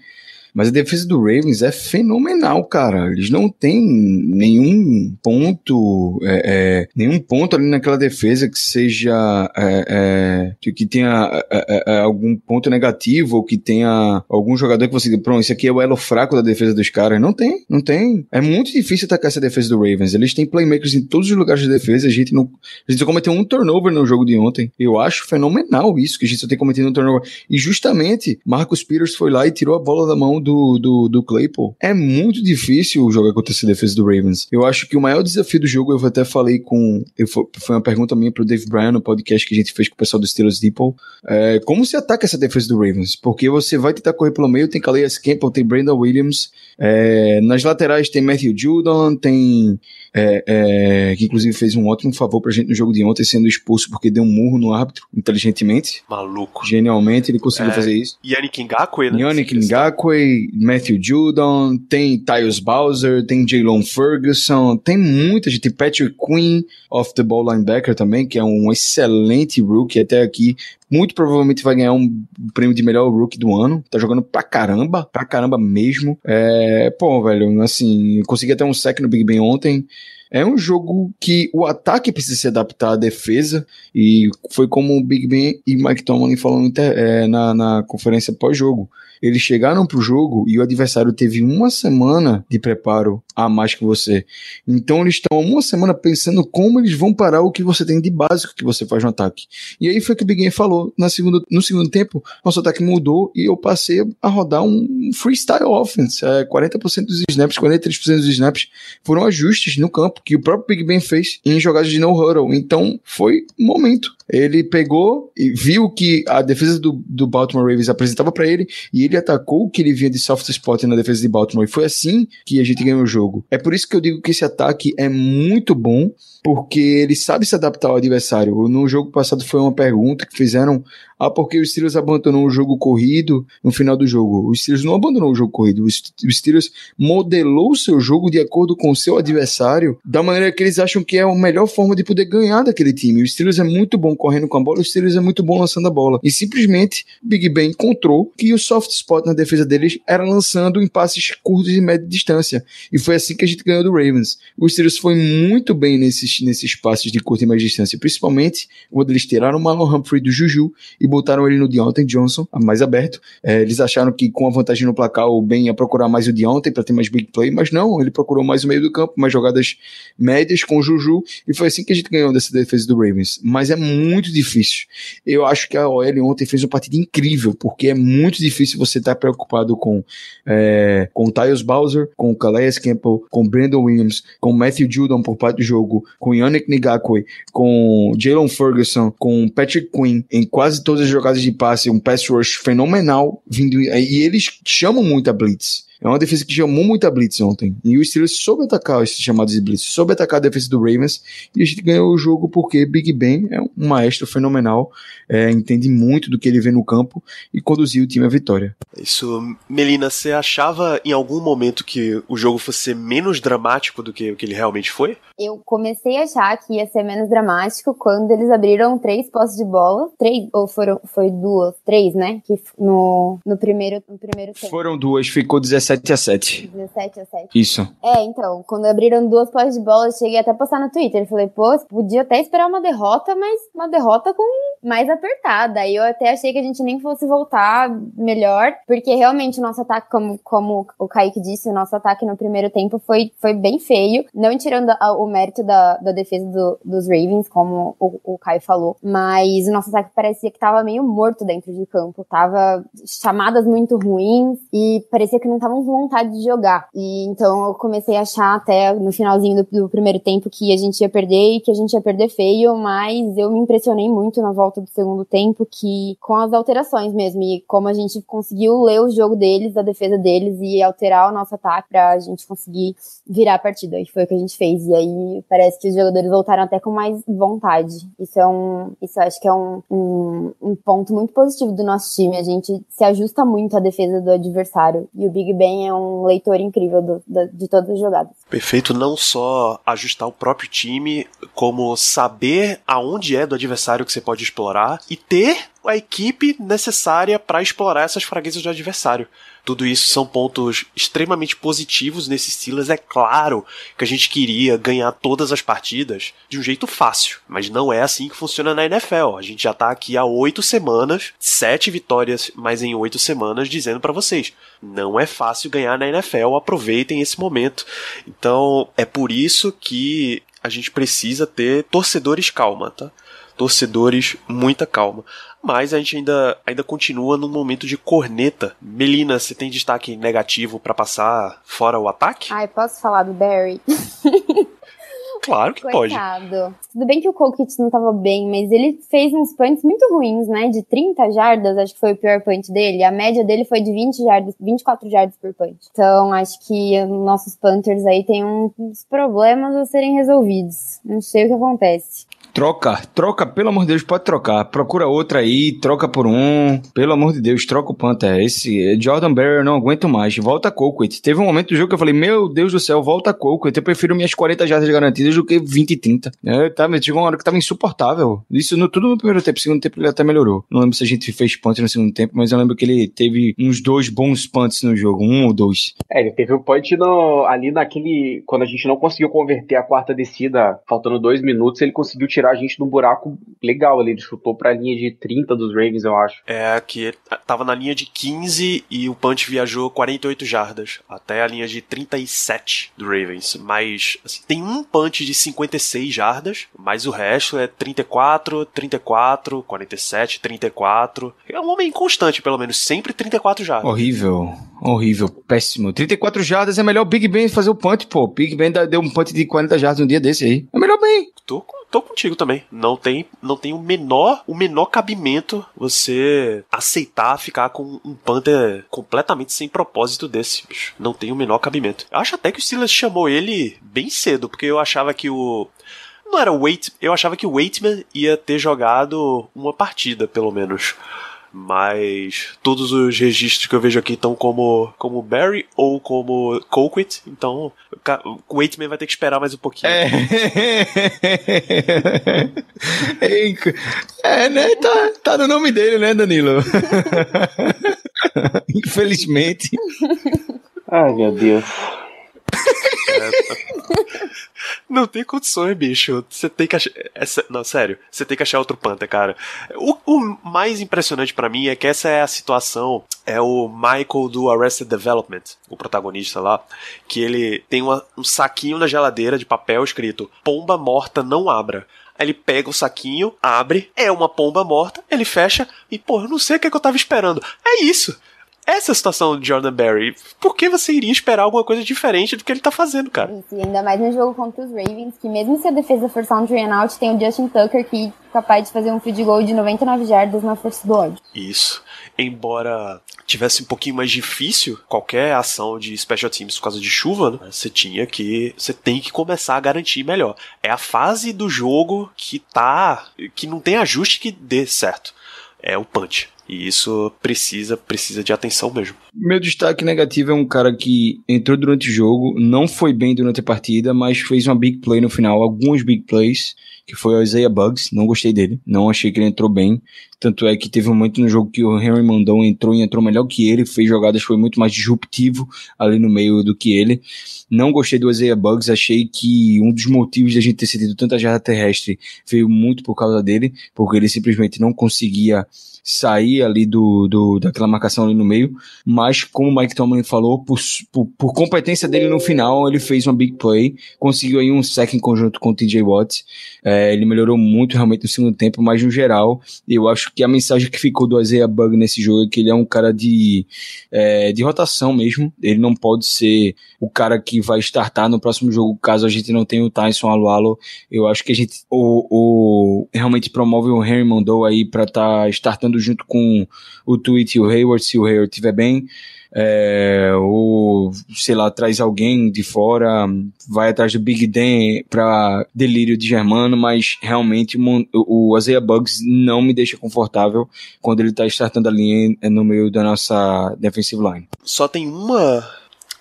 Mas a defesa do Ravens é fenomenal, cara. Eles não têm nenhum ponto, é, é, nenhum ponto ali naquela defesa que seja é, é que, que, tenha é, é, algum ponto negativo ou que tenha algum jogador que você, pronto, esse aqui é o elo fraco da defesa dos caras. Não tem, não tem. É muito difícil atacar essa defesa do Ravens. Eles têm playmakers em todos os lugares de defesa. A gente não, a gente só cometeu um turnover no jogo de ontem. Eu acho fenomenal isso que a gente só tem cometido um turnover. E justamente Marcus Peters foi lá e tirou a bola da mão do, do, do Claypool, é muito difícil jogar contra essa defesa do Ravens. Eu acho que o maior desafio do jogo, eu até falei com. Eu, foi uma pergunta minha pro Dave Bryan no podcast que a gente fez com o pessoal do Steelers Depot. É, como se ataca essa defesa do Ravens? Porque você vai tentar correr pelo meio, tem Calais Campbell, tem Brandon Williams. É, nas laterais tem Matthew Judon, tem. É, é, que inclusive fez um ótimo favor pra gente no jogo de ontem, sendo expulso porque deu um murro no árbitro, inteligentemente. Maluco. Genialmente ele conseguiu é, fazer isso. Yannick Ngakwe, né? Yannick Ngakwe, Matthew Judon, tem Tyus Bowser, tem Jalen Ferguson, tem muita gente, tem Patrick Quinn, off the ball linebacker também, que é um excelente rookie até aqui, muito provavelmente vai ganhar um prêmio de melhor rookie do ano. Tá jogando pra caramba, pra caramba mesmo. É, pô, velho, assim, consegui até um sec no Big Ben ontem. É um jogo que o ataque precisa se adaptar à defesa, e foi como o Big Ben e Mike Tomlin falaram é, na, na conferência pós-jogo. Eles chegaram pro jogo e o adversário teve uma semana de preparo a mais que você. Então eles estão uma semana pensando como eles vão parar o que você tem de básico que você faz no ataque. E aí foi que o Big Ben falou. Na segundo, no segundo tempo, nosso ataque mudou e eu passei a rodar um freestyle offense. É, 40% dos snaps, 43% dos snaps foram ajustes no campo que o próprio Big Ben fez em jogadas de no huddle. Então foi um momento. Ele pegou e viu que a defesa do, do Baltimore Ravens apresentava para ele e ele atacou o que ele vinha de soft spot na defesa de Baltimore. E foi assim que a gente ganhou o jogo. É por isso que eu digo que esse ataque é muito bom, porque ele sabe se adaptar ao adversário. No jogo passado foi uma pergunta que fizeram ah, porque o Steelers abandonou o jogo corrido no final do jogo. O Steelers não abandonou o jogo corrido. O Steelers modelou o seu jogo de acordo com o seu adversário da maneira que eles acham que é a melhor forma de poder ganhar daquele time. O Steelers é muito bom correndo com a bola, o Steelers é muito bom lançando a bola. E simplesmente Big Ben encontrou que o soft spot na defesa deles era lançando em passes curtos e média distância. E foi assim que a gente ganhou do Ravens. O Steelers foi muito bem nesses, nesses passes de curta e média distância, principalmente quando eles tiraram o Marlon Humphrey do Juju e botaram ele no Deontay Johnson, mais aberto. É, eles acharam que com a vantagem no placar o Ben ia procurar mais o Deontay para ter mais big play, mas não, ele procurou mais o meio do campo, mais jogadas médias com o Juju, e foi assim que a gente ganhou dessa defesa do Ravens. Mas é muito difícil. Eu acho que a OL ontem fez uma partida incrível, porque é muito difícil você estar tá preocupado com é, com Tyus Bowser, com o Calais Campbell, com Brandon Williams, com Matthew Judon por parte do jogo, com Yannick Ngakwe, com Jalen Ferguson, com Patrick Quinn, em quase todas as jogadas de passe, um pass rush fenomenal vindo e eles chamam muito a blitz. É uma defesa que chamou muita blitz ontem. E o Steelers soube atacar esses chamados de blitz, soube atacar a defesa do Ravens. E a gente ganhou o jogo porque Big Ben é um maestro fenomenal, é, entende muito do que ele vê no campo e conduziu o time à vitória. Isso, Melina, você achava em algum momento que o jogo fosse menos dramático do que o que ele realmente foi? Eu comecei a achar que ia ser menos dramático quando eles abriram três postes de bola. Três, ou foram, foi duas, três, né? Que no, no, primeiro, no primeiro tempo. Foram duas, ficou 17 17 a 7. 17 a 7. Isso. É, então, quando abriram duas postes de bola, eu cheguei até a postar no Twitter. Falei, pô, podia até esperar uma derrota, mas uma derrota com mais apertada. E eu até achei que a gente nem fosse voltar melhor, porque realmente o nosso ataque, como, como o Kaique disse, o nosso ataque no primeiro tempo foi, foi bem feio. Não tirando a, o mérito da, da defesa do, dos Ravens, como o, o Caio falou, mas o nosso ataque parecia que tava meio morto dentro de campo. Tava chamadas muito ruins e parecia que não estavam com vontade de jogar. E então eu comecei a achar até no finalzinho do, do primeiro tempo que a gente ia perder e que a gente ia perder feio, mas eu me impressionei muito na volta do segundo tempo que com as alterações mesmo e como a gente conseguiu ler o jogo deles, a defesa deles e alterar o nosso ataque pra gente conseguir virar a partida. E foi o que a gente fez. E aí parece que os jogadores voltaram até com mais vontade. Isso é um, isso acho que é um, um, um ponto muito positivo do nosso time. A gente se ajusta muito à defesa do adversário. E o Big Ben é um leitor incrível do, do, de todas as jogadas. Perfeito, não só ajustar o próprio time, como saber aonde é do adversário que você pode explorar e ter a equipe necessária para explorar essas fraquezas do adversário. Tudo isso são pontos extremamente positivos nesses Steelers. É claro que a gente queria ganhar todas as partidas de um jeito fácil, mas não é assim que funciona na NFL. A gente já tá aqui há oito semanas, sete vitórias, mas em oito semanas, dizendo para vocês: não é fácil ganhar na NFL. Aproveitem esse momento. Então é por isso que a gente precisa ter torcedores calma, tá? Torcedores, muita calma mas a gente ainda, ainda continua num momento de corneta. Melina, você tem destaque negativo para passar fora o ataque? Ai, posso falar do Barry? [LAUGHS] Claro que Coitado. pode. Tudo bem que o Colquitt não tava bem, mas ele fez uns punts muito ruins, né? De 30 jardas, acho que foi o pior punt dele. A média dele foi de 20 jardas, 24 jardas por punch. Então, acho que nossos punters aí têm uns problemas a serem resolvidos. Não sei o que acontece. Troca, troca, pelo amor de Deus, pode trocar. Procura outra aí, troca por um. Pelo amor de Deus, troca o Panther. Esse Jordan Barry eu não aguento mais. Volta Colquitt. Teve um momento do jogo que eu falei: Meu Deus do céu, volta Colquitt. Eu prefiro minhas 40 jardas garantidas do que 20 e 30. É, tá, mas chegou uma hora que tava insuportável. Isso no, tudo no primeiro tempo. No segundo tempo ele até melhorou. Não lembro se a gente fez punch no segundo tempo, mas eu lembro que ele teve uns dois bons punts no jogo. Um ou dois. É, ele teve um punch no, ali naquele. Quando a gente não conseguiu converter a quarta descida, faltando dois minutos, ele conseguiu tirar a gente de um buraco legal ali. Ele chutou pra linha de 30 dos Ravens, eu acho. É, que tava na linha de 15 e o punch viajou 48 jardas, até a linha de 37 do Ravens. Mas assim, tem um punch de 56 jardas, mas o resto é 34, 34, 47, 34. É um homem constante, pelo menos, sempre 34 jardas. Horrível, horrível, péssimo. 34 jardas é melhor o Big Ben fazer o punch, pô. Big Ben deu um punch de 40 jardas um dia desse aí. É melhor bem. Tô, tô contigo também. Não tem, não tem o menor, o menor cabimento você aceitar ficar com um Panther completamente sem propósito desse, bicho. Não tem o menor cabimento. Eu acho até que o Silas chamou ele bem cedo, porque eu achava que o não era o Wait, eu achava que o Waitman ia ter jogado uma partida, pelo menos. Mas todos os registros que eu vejo aqui estão como, como Barry ou como Colquitt, então o Waitman vai ter que esperar mais um pouquinho. É. [LAUGHS] é, né? Tá, tá no nome dele, né, Danilo? [LAUGHS] Infelizmente. Ai, meu Deus. Não tem condições, bicho. Você tem que achar. Essa... Não, sério. Você tem que achar outro Panther, cara. O, o mais impressionante para mim é que essa é a situação. É o Michael do Arrested Development, o protagonista lá. Que ele tem uma, um saquinho na geladeira de papel escrito: Pomba morta não abra. Aí ele pega o saquinho, abre, é uma pomba morta, ele fecha e, pô, eu não sei o que, é que eu tava esperando. É isso. Essa é a situação de Jordan Berry. Por que você iria esperar alguma coisa diferente do que ele tá fazendo, cara? Isso, e ainda mais no jogo contra os Ravens, que mesmo se a defesa forçar um three out, tem o Justin Tucker que é capaz de fazer um field goal de 99 jardas na força do ódio. Isso. Embora tivesse um pouquinho mais difícil qualquer ação de special teams por causa de chuva, né? Você tinha que. Você tem que começar a garantir melhor. É a fase do jogo que tá. que não tem ajuste que dê certo. É o punch. E isso precisa, precisa de atenção mesmo. Meu destaque negativo é um cara que entrou durante o jogo, não foi bem durante a partida, mas fez uma big play no final, alguns big plays, que foi o Isaiah Bugs. Não gostei dele, não achei que ele entrou bem. Tanto é que teve um momento no jogo que o Henry Mandão entrou e entrou melhor que ele, fez jogadas, foi muito mais disruptivo ali no meio do que ele. Não gostei do Isaiah Bugs, achei que um dos motivos de a gente ter cedido tanta jarda terrestre veio muito por causa dele, porque ele simplesmente não conseguia sair ali do, do daquela marcação ali no meio, mas como o Mike Tomlin falou, por, por, por, competência dele no final, ele fez uma big play, conseguiu aí um sec em conjunto com o TJ Watt, é, ele melhorou muito realmente no segundo tempo, mas no geral, eu acho que a mensagem que ficou do Isaiah Bug nesse jogo é que ele é um cara de, é, de rotação mesmo, ele não pode ser o cara que vai startar no próximo jogo, caso a gente não tenha o Tyson Alualo, eu acho que a gente o, o realmente promove o Henry Mondou aí para estar tá startando jogando junto com o Tweet e o Hayward, se o Hayward estiver bem, é, ou sei lá, traz alguém de fora, vai atrás do Big Dan para delírio de Germano, mas realmente o Isaiah Bugs não me deixa confortável quando ele tá startando a linha no meio da nossa defensive line. Só tem uma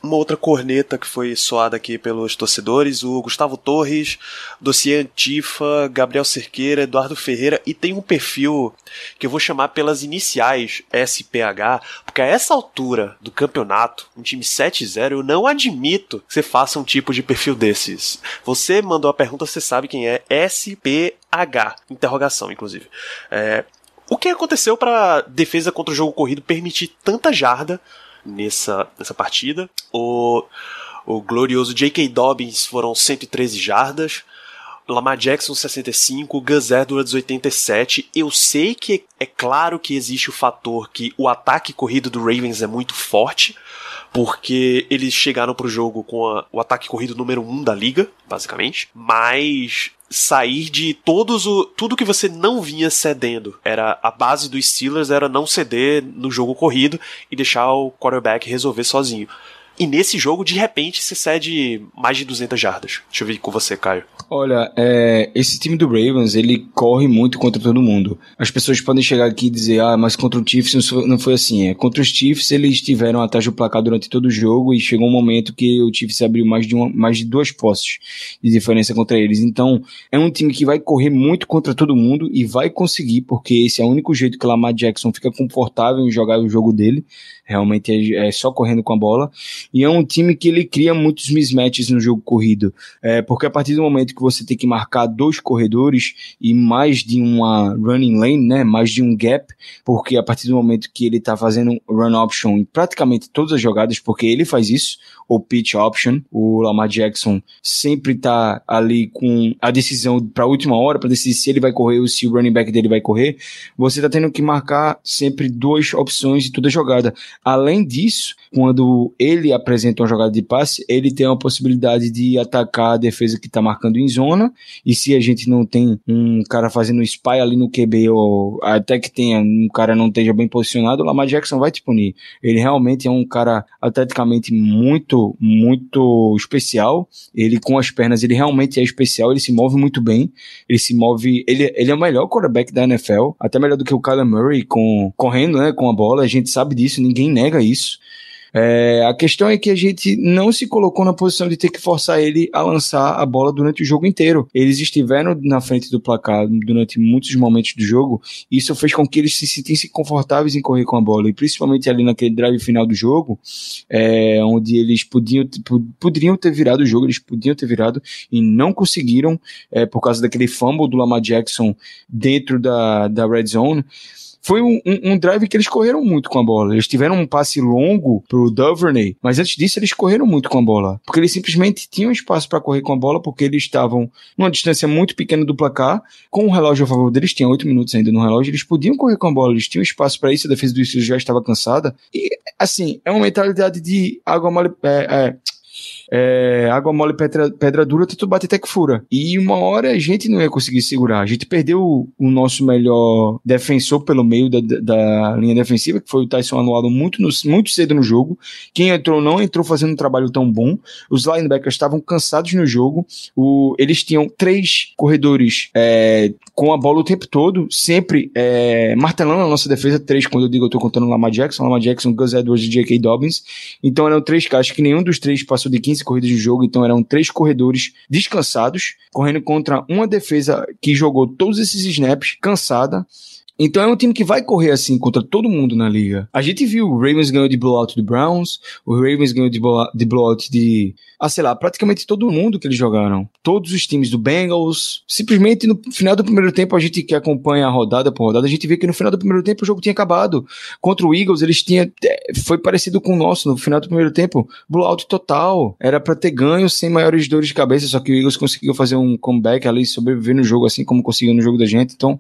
uma outra corneta que foi soada aqui pelos torcedores, o Gustavo Torres, Dossiê Antifa, Gabriel Cerqueira, Eduardo Ferreira, e tem um perfil que eu vou chamar pelas iniciais SPH, porque a essa altura do campeonato, um time 7-0, eu não admito que você faça um tipo de perfil desses. Você mandou a pergunta, você sabe quem é SPH, interrogação, inclusive. É, o que aconteceu para defesa contra o jogo corrido permitir tanta jarda nessa, nessa partida. O, o glorioso J.K. Dobbins foram 113 jardas. Lamar Jackson 65, Gus Edwards 87. Eu sei que é claro que existe o fator que o ataque corrido do Ravens é muito forte, porque eles chegaram pro jogo com a, o ataque corrido número 1 um da liga, basicamente, mas sair de todos o tudo que você não vinha cedendo. Era a base dos Steelers era não ceder no jogo corrido e deixar o quarterback resolver sozinho. E nesse jogo, de repente, se cede mais de 200 jardas. Deixa eu ver com você, Caio. Olha, é, esse time do Ravens, ele corre muito contra todo mundo. As pessoas podem chegar aqui e dizer, ah, mas contra o Chiefs não foi assim. É, contra os Chiefs, eles tiveram atrás do placar durante todo o jogo e chegou um momento que o Chiefs abriu mais de, uma, mais de duas posses de diferença contra eles. Então, é um time que vai correr muito contra todo mundo e vai conseguir, porque esse é o único jeito que o Lamar Jackson fica confortável em jogar o jogo dele realmente é, é, só correndo com a bola. E é um time que ele cria muitos mismatches no jogo corrido, é, porque a partir do momento que você tem que marcar dois corredores e mais de uma running lane, né, mais de um gap, porque a partir do momento que ele está fazendo run option em praticamente todas as jogadas, porque ele faz isso, ou pitch option, o Lamar Jackson sempre está ali com a decisão para a última hora para decidir se ele vai correr ou se o running back dele vai correr, você está tendo que marcar sempre duas opções em toda jogada. Além disso, quando ele apresenta uma jogada de passe, ele tem a possibilidade de atacar a defesa que está marcando em zona. E se a gente não tem um cara fazendo spy ali no QB, ou até que tenha um cara não esteja bem posicionado, o Lamar Jackson vai te punir. Ele realmente é um cara atleticamente muito, muito especial. Ele com as pernas, ele realmente é especial, ele se move muito bem. Ele se move, ele, ele é o melhor quarterback da NFL, até melhor do que o Kyler Murray com correndo, né, com a bola. A gente sabe disso, ninguém nega isso. É, a questão é que a gente não se colocou na posição de ter que forçar ele a lançar a bola durante o jogo inteiro. Eles estiveram na frente do placar durante muitos momentos do jogo, e isso fez com que eles se sentissem confortáveis em correr com a bola, e principalmente ali naquele drive final do jogo, é, onde eles podiam, poderiam ter virado o jogo, eles podiam ter virado e não conseguiram, é, por causa daquele fumble do Lamar Jackson dentro da, da red zone foi um, um, um, drive que eles correram muito com a bola. Eles tiveram um passe longo pro Duvernay, mas antes disso eles correram muito com a bola, porque eles simplesmente tinham espaço para correr com a bola, porque eles estavam numa distância muito pequena do placar, com o relógio a favor deles, tinha oito minutos ainda no relógio, eles podiam correr com a bola, eles tinham espaço para isso, a defesa do Steelers já estava cansada, e assim, é uma mentalidade de água mal... É, é, é, água mole, pedra, pedra dura, tu bate até que fura. E uma hora a gente não ia conseguir segurar. A gente perdeu o, o nosso melhor defensor pelo meio da, da linha defensiva, que foi o Tyson Anuado muito, no, muito cedo no jogo. Quem entrou não entrou fazendo um trabalho tão bom. Os linebackers estavam cansados no jogo. O, eles tinham três corredores é, com a bola o tempo todo, sempre é, martelando a nossa defesa. Três, quando eu digo, eu tô contando Lamar Jackson, Lamar Jackson, Gus Edwards e J.K. Dobbins. Então eram três caras que nenhum dos três passou de 15 corridas de jogo, então eram três corredores descansados, correndo contra uma defesa que jogou todos esses snaps cansada. Então é um time que vai correr assim contra todo mundo na liga. A gente viu o Ravens ganhou de blowout do Browns, o Ravens ganhou de, de blowout de, ah, sei lá, praticamente todo mundo que eles jogaram. Todos os times do Bengals. Simplesmente no final do primeiro tempo, a gente que acompanha a rodada por rodada, a gente vê que no final do primeiro tempo o jogo tinha acabado. Contra o Eagles, eles tinham. É, foi parecido com o nosso no final do primeiro tempo. Blowout total. Era para ter ganho sem maiores dores de cabeça, só que o Eagles conseguiu fazer um comeback ali, sobreviver no jogo, assim como conseguiu no jogo da gente. Então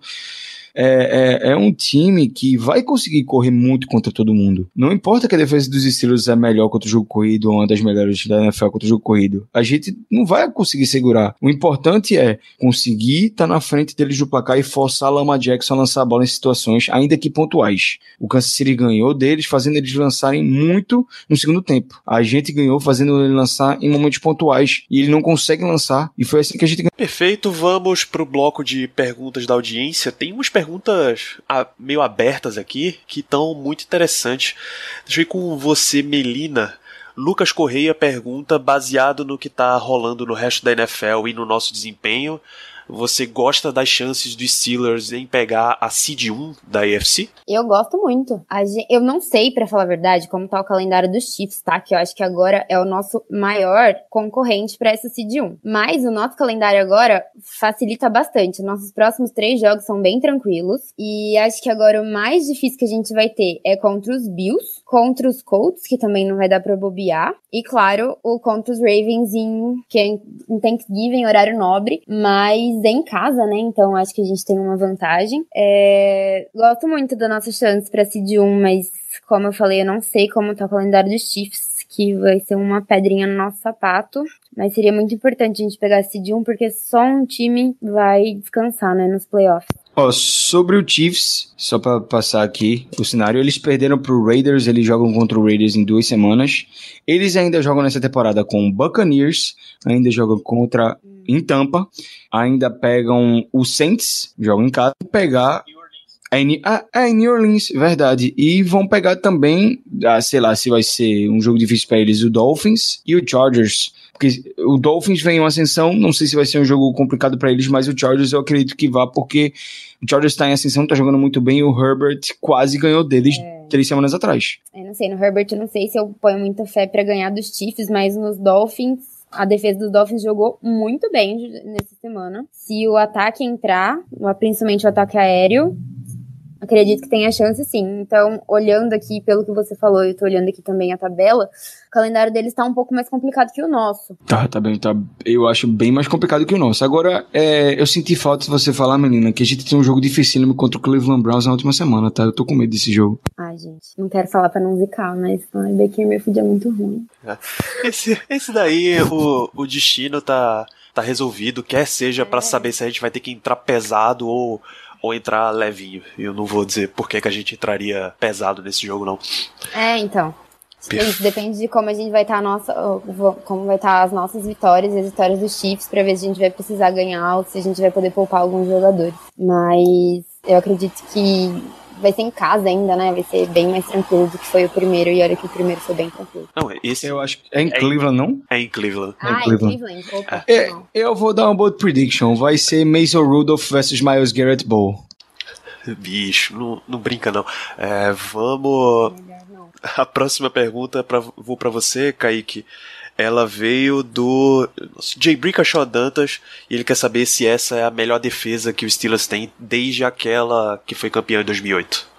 é, é, é, um time que vai conseguir correr muito contra todo mundo. Não importa que a defesa dos Steelers é melhor contra o jogo corrido ou uma das melhores da NFL contra o jogo corrido. A gente não vai conseguir segurar. O importante é conseguir estar tá na frente deles do placar e forçar a Lama Jackson a lançar a bola em situações, ainda que pontuais. O Kansas City ganhou deles, fazendo eles lançarem muito no segundo tempo. A gente ganhou fazendo ele lançar em momentos pontuais. E ele não consegue lançar. E foi assim que a gente ganhou. Perfeito, vamos pro bloco de perguntas da audiência. Tem umas perguntas perguntas meio abertas aqui que estão muito interessantes. Deixa eu ir com você, Melina. Lucas Correia pergunta, baseado no que está rolando no resto da NFL e no nosso desempenho, você gosta das chances dos Steelers em pegar a seed 1 da AFC? Eu gosto muito. Eu não sei, para falar a verdade, como tá o calendário dos Chiefs, tá? Que eu acho que agora é o nosso maior concorrente para essa seed 1. Mas o nosso calendário agora facilita bastante. Nossos próximos três jogos são bem tranquilos. E acho que agora o mais difícil que a gente vai ter é contra os Bills, contra os Colts, que também não vai dar pra bobear. E claro, o contra os Ravens em, é em Thanksgiving, horário nobre. Mas em casa, né? Então acho que a gente tem uma vantagem. É... Gosto muito da nossa chance pra Seed 1, mas como eu falei, eu não sei como tá o calendário dos Chiefs, que vai ser uma pedrinha no nosso sapato. Mas seria muito importante a gente pegar esse 1, porque só um time vai descansar, né, nos playoffs. Ó, oh, sobre o Chiefs, só para passar aqui o cenário, eles perderam pro Raiders, eles jogam contra o Raiders em duas semanas. Eles ainda jogam nessa temporada com o Buccaneers, ainda jogam contra em Tampa, ainda pegam o Saints, jogam em casa, pegar é em, ah, é em New Orleans, verdade. E vão pegar também, ah, sei lá, se vai ser um jogo difícil para eles, o Dolphins e o Chargers. Porque o Dolphins vem em uma ascensão, não sei se vai ser um jogo complicado para eles, mas o Chargers eu acredito que vá, porque o Chargers está em ascensão, está jogando muito bem, e o Herbert quase ganhou deles é. três semanas atrás. Eu não sei, no Herbert eu não sei se eu ponho muita fé para ganhar dos Chiefs, mas nos Dolphins a defesa dos Dolphins jogou muito bem nessa semana. Se o ataque entrar, principalmente o ataque aéreo, acredito que tem a chance sim. Então, olhando aqui pelo que você falou, eu tô olhando aqui também a tabela, o calendário deles tá um pouco mais complicado que o nosso. Tá, tá bem, tá. Eu acho bem mais complicado que o nosso. Agora, é, eu senti falta de você falar, menina, que a gente tem um jogo dificílimo contra o Cleveland Browns na última semana, tá? Eu tô com medo desse jogo. Ai, gente, não quero falar pra não zicar, mas ai, Baker Mayfield é muito ruim. Esse, esse daí, o, o destino tá, tá resolvido, quer seja é. para saber se a gente vai ter que entrar pesado ou, ou entrar levinho. Eu não vou dizer por que, que a gente entraria pesado nesse jogo, não. É, então. Isso depende de como a gente vai estar tá nossa, como vai estar tá as nossas vitórias e as vitórias dos Chiefs para ver se a gente vai precisar ganhar ou se a gente vai poder poupar alguns jogadores. Mas eu acredito que vai ser em casa ainda, né? Vai ser bem mais tranquilo do que foi o primeiro. E olha que o primeiro foi bem tranquilo. Não, esse eu acho que é em é Cleveland, não? É em Cleveland. Ah, é em Cleveland. Cleveland. Opa, é, eu vou dar uma boa prediction. Vai ser Mason Rudolph versus Miles Garrett Bowl. Bicho, não, não brinca não. É, vamos. A próxima pergunta pra, vou para você, Kaique ela veio do Jay Brickashaw Dantas e ele quer saber se essa é a melhor defesa que o Steelers tem desde aquela que foi campeã em 2008.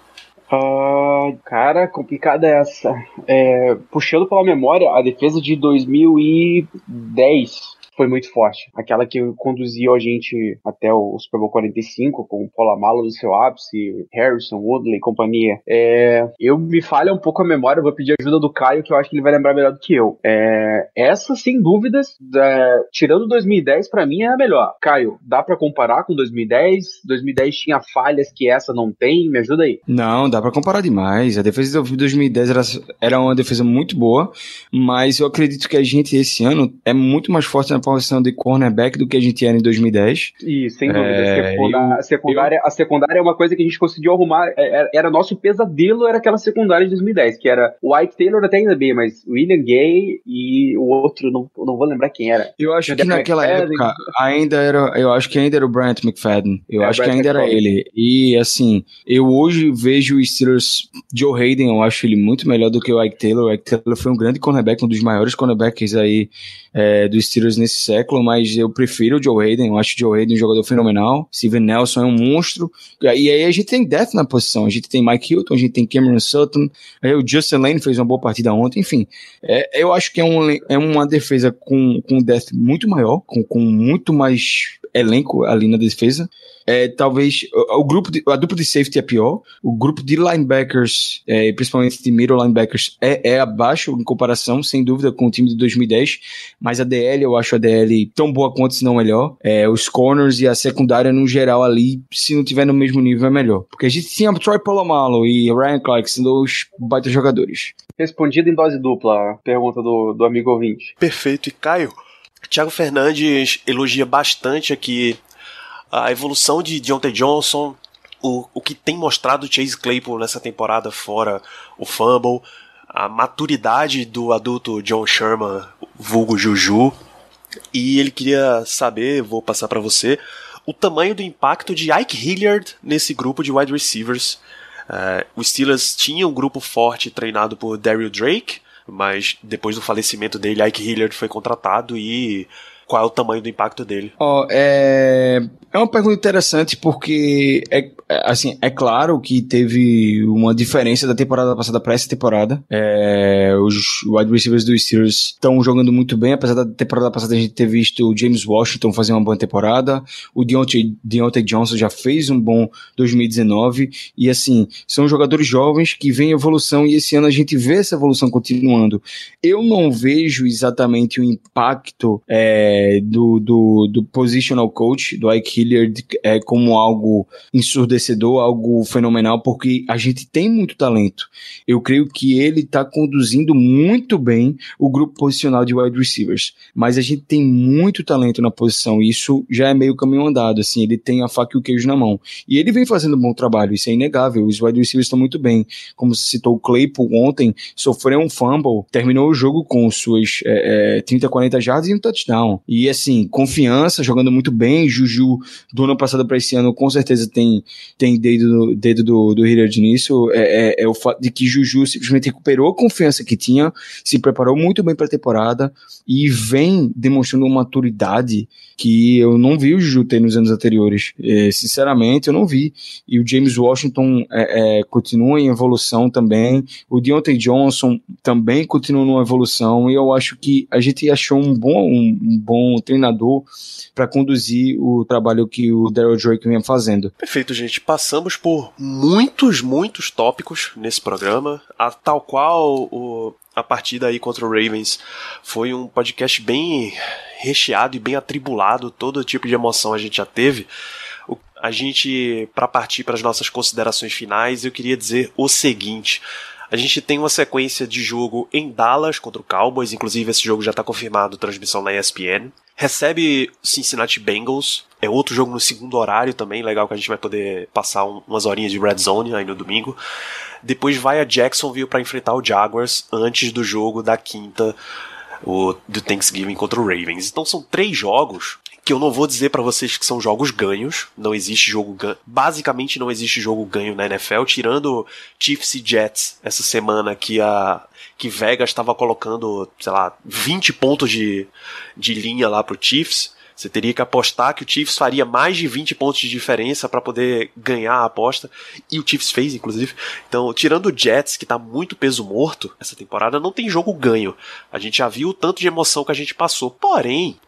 Uh, ah, cara, complicada essa. É, puxando pela memória, a defesa de 2010 foi muito forte. Aquela que conduziu a gente até o Super Bowl 45, com o Polamalo do seu ápice, Harrison, Woodley e companhia. É, eu me falha um pouco a memória, vou pedir ajuda do Caio, que eu acho que ele vai lembrar melhor do que eu. É, essa, sem dúvidas, é, tirando 2010, para mim é a melhor. Caio, dá para comparar com 2010? 2010 tinha falhas que essa não tem? Me ajuda aí. Não, dá para comparar demais. A defesa de 2010 era, era uma defesa muito boa, mas eu acredito que a gente esse ano é muito mais forte na posição de cornerback do que a gente era em 2010. E sem dúvida, É, secundária, a, secundária, a secundária é uma coisa que a gente conseguiu arrumar. é- Era, era nosso pesadelo, era aquela secundária de 2010, que era o Ike Taylor até ainda bem, mas William Gay e o outro, não, não vou lembrar quem era. Eu acho que naquela McFadden. época ainda era, eu acho que ainda era o Brent McFadden. Eu É, acho que Brent ainda era McFadden. ele. E assim, eu hoje vejo o Steelers Joe Hayden, eu acho ele muito melhor do que o Ike Taylor. O Ike Taylor foi um grande cornerback, um dos maiores cornerbacks aí é, dos Steelers nesse século, mas eu prefiro o Joe Hayden. Eu acho o Joe Hayden um jogador fenomenal. Steven Nelson é um monstro. E aí a gente tem depth na posição. A gente tem Mike Hilton, a gente tem Cameron Sutton. Aí o Justin Lane fez uma boa partida ontem. Enfim, é, eu acho que é, um, é uma defesa com, com muito maior, com, com muito mais elenco ali na defesa. É, talvez o, o grupo de, a dupla de safety é pior, o grupo de linebackers, é, principalmente de middle linebackers, é, é abaixo em comparação, sem dúvida, com o time de 2010. Mas a DL, eu acho a DL tão boa quanto, se não melhor. É, os corners e a secundária, no geral, ali, se não tiver no mesmo nível, é melhor. Porque a gente tinha Troy Polamalu e Ryan Clark, sendo dois baita jogadores. Respondido em dose dupla, a pergunta do, do amigo ouvinte. Perfeito. E Caio, Thiago Fernandes elogia bastante aqui a evolução de Deontay Johnson, o, o que tem mostrado Chase Claypool nessa temporada fora o fumble, a maturidade do adulto John Sherman, vulgo Juju, e ele queria saber, vou passar para você, o tamanho do impacto de Ike Hilliard nesse grupo de wide receivers. Eh, os Steelers tinham um grupo forte treinado por Daryl Drake, mas depois do falecimento dele, Ike Hilliard foi contratado e qual é o tamanho do impacto dele? Ó, é, é uma pergunta interessante porque é, é, assim, é claro que teve uma diferença da temporada passada para essa temporada. É, os wide receivers dos Steelers estão jogando muito bem, apesar da temporada passada a gente ter visto o James Washington fazer uma boa temporada, o Deontay, Deontay Johnson já fez um bom 2019 e assim, são jogadores jovens que vêm evolução e esse ano a gente vê essa evolução continuando. Eu não vejo exatamente o impacto é, do, do, do positional coach, do Ike Hilliard, é, como algo ensurdecedor, algo fenomenal, porque a gente tem muito talento. Eu creio que ele está conduzindo muito bem o grupo posicional de wide receivers, mas a gente tem muito talento na posição, e isso já é meio caminho andado, assim, ele tem a faca e o queijo na mão. E ele vem fazendo um bom trabalho, isso é inegável, os wide receivers estão muito bem. Como você citou, o Claypool ontem sofreu um fumble, terminou o jogo com suas é, é, 30, 40 jardas e um touchdown. E assim, confiança, jogando muito bem. Juju, do ano passado para esse ano, com certeza tem, tem dedo, dedo do, do Hilliard nisso. É, é, é o fato de que Juju simplesmente recuperou a confiança que tinha, se preparou muito bem para a temporada e vem demonstrando uma maturidade que eu não vi o Juju ter nos anos anteriores. É, sinceramente, eu não vi. E o James Washington é, é, continua em evolução também. O Deontay Johnson também continua numa evolução. E eu acho que a gente achou um bom, um, bom treinador para conduzir o trabalho que o Daryl Drake vem fazendo. Perfeito, gente. Passamos por muitos, muitos tópicos nesse programa, a tal qual o, a partida aí contra o Ravens foi um podcast bem recheado e bem atribulado, todo tipo de emoção a gente já teve. A gente, para partir para as nossas considerações finais, eu queria dizer o seguinte. A gente tem uma sequência de jogo em Dallas contra o Cowboys, inclusive esse jogo já está confirmado, transmissão na ESPN. Recebe Cincinnati Bengals, é outro jogo no segundo horário também, legal que a gente vai poder passar um- umas horinhas de red zone aí no domingo. Depois vai a Jacksonville para enfrentar o Jaguars antes do jogo da quinta, o do Thanksgiving contra o Ravens. Então são três jogos que eu não vou dizer pra vocês que são jogos ganhos, não existe jogo ganho, basicamente não existe jogo ganho na NFL, tirando Chiefs e Jets essa semana que a que Vegas estava colocando, sei lá, 20 pontos de, de linha lá pro Chiefs. Você teria que apostar que o Chiefs faria mais de 20 pontos de diferença para poder ganhar a aposta. E o Chiefs fez, inclusive. Então, tirando o Jets, que tá muito peso morto essa temporada, não tem jogo ganho. A gente já viu o tanto de emoção que a gente passou. Porém,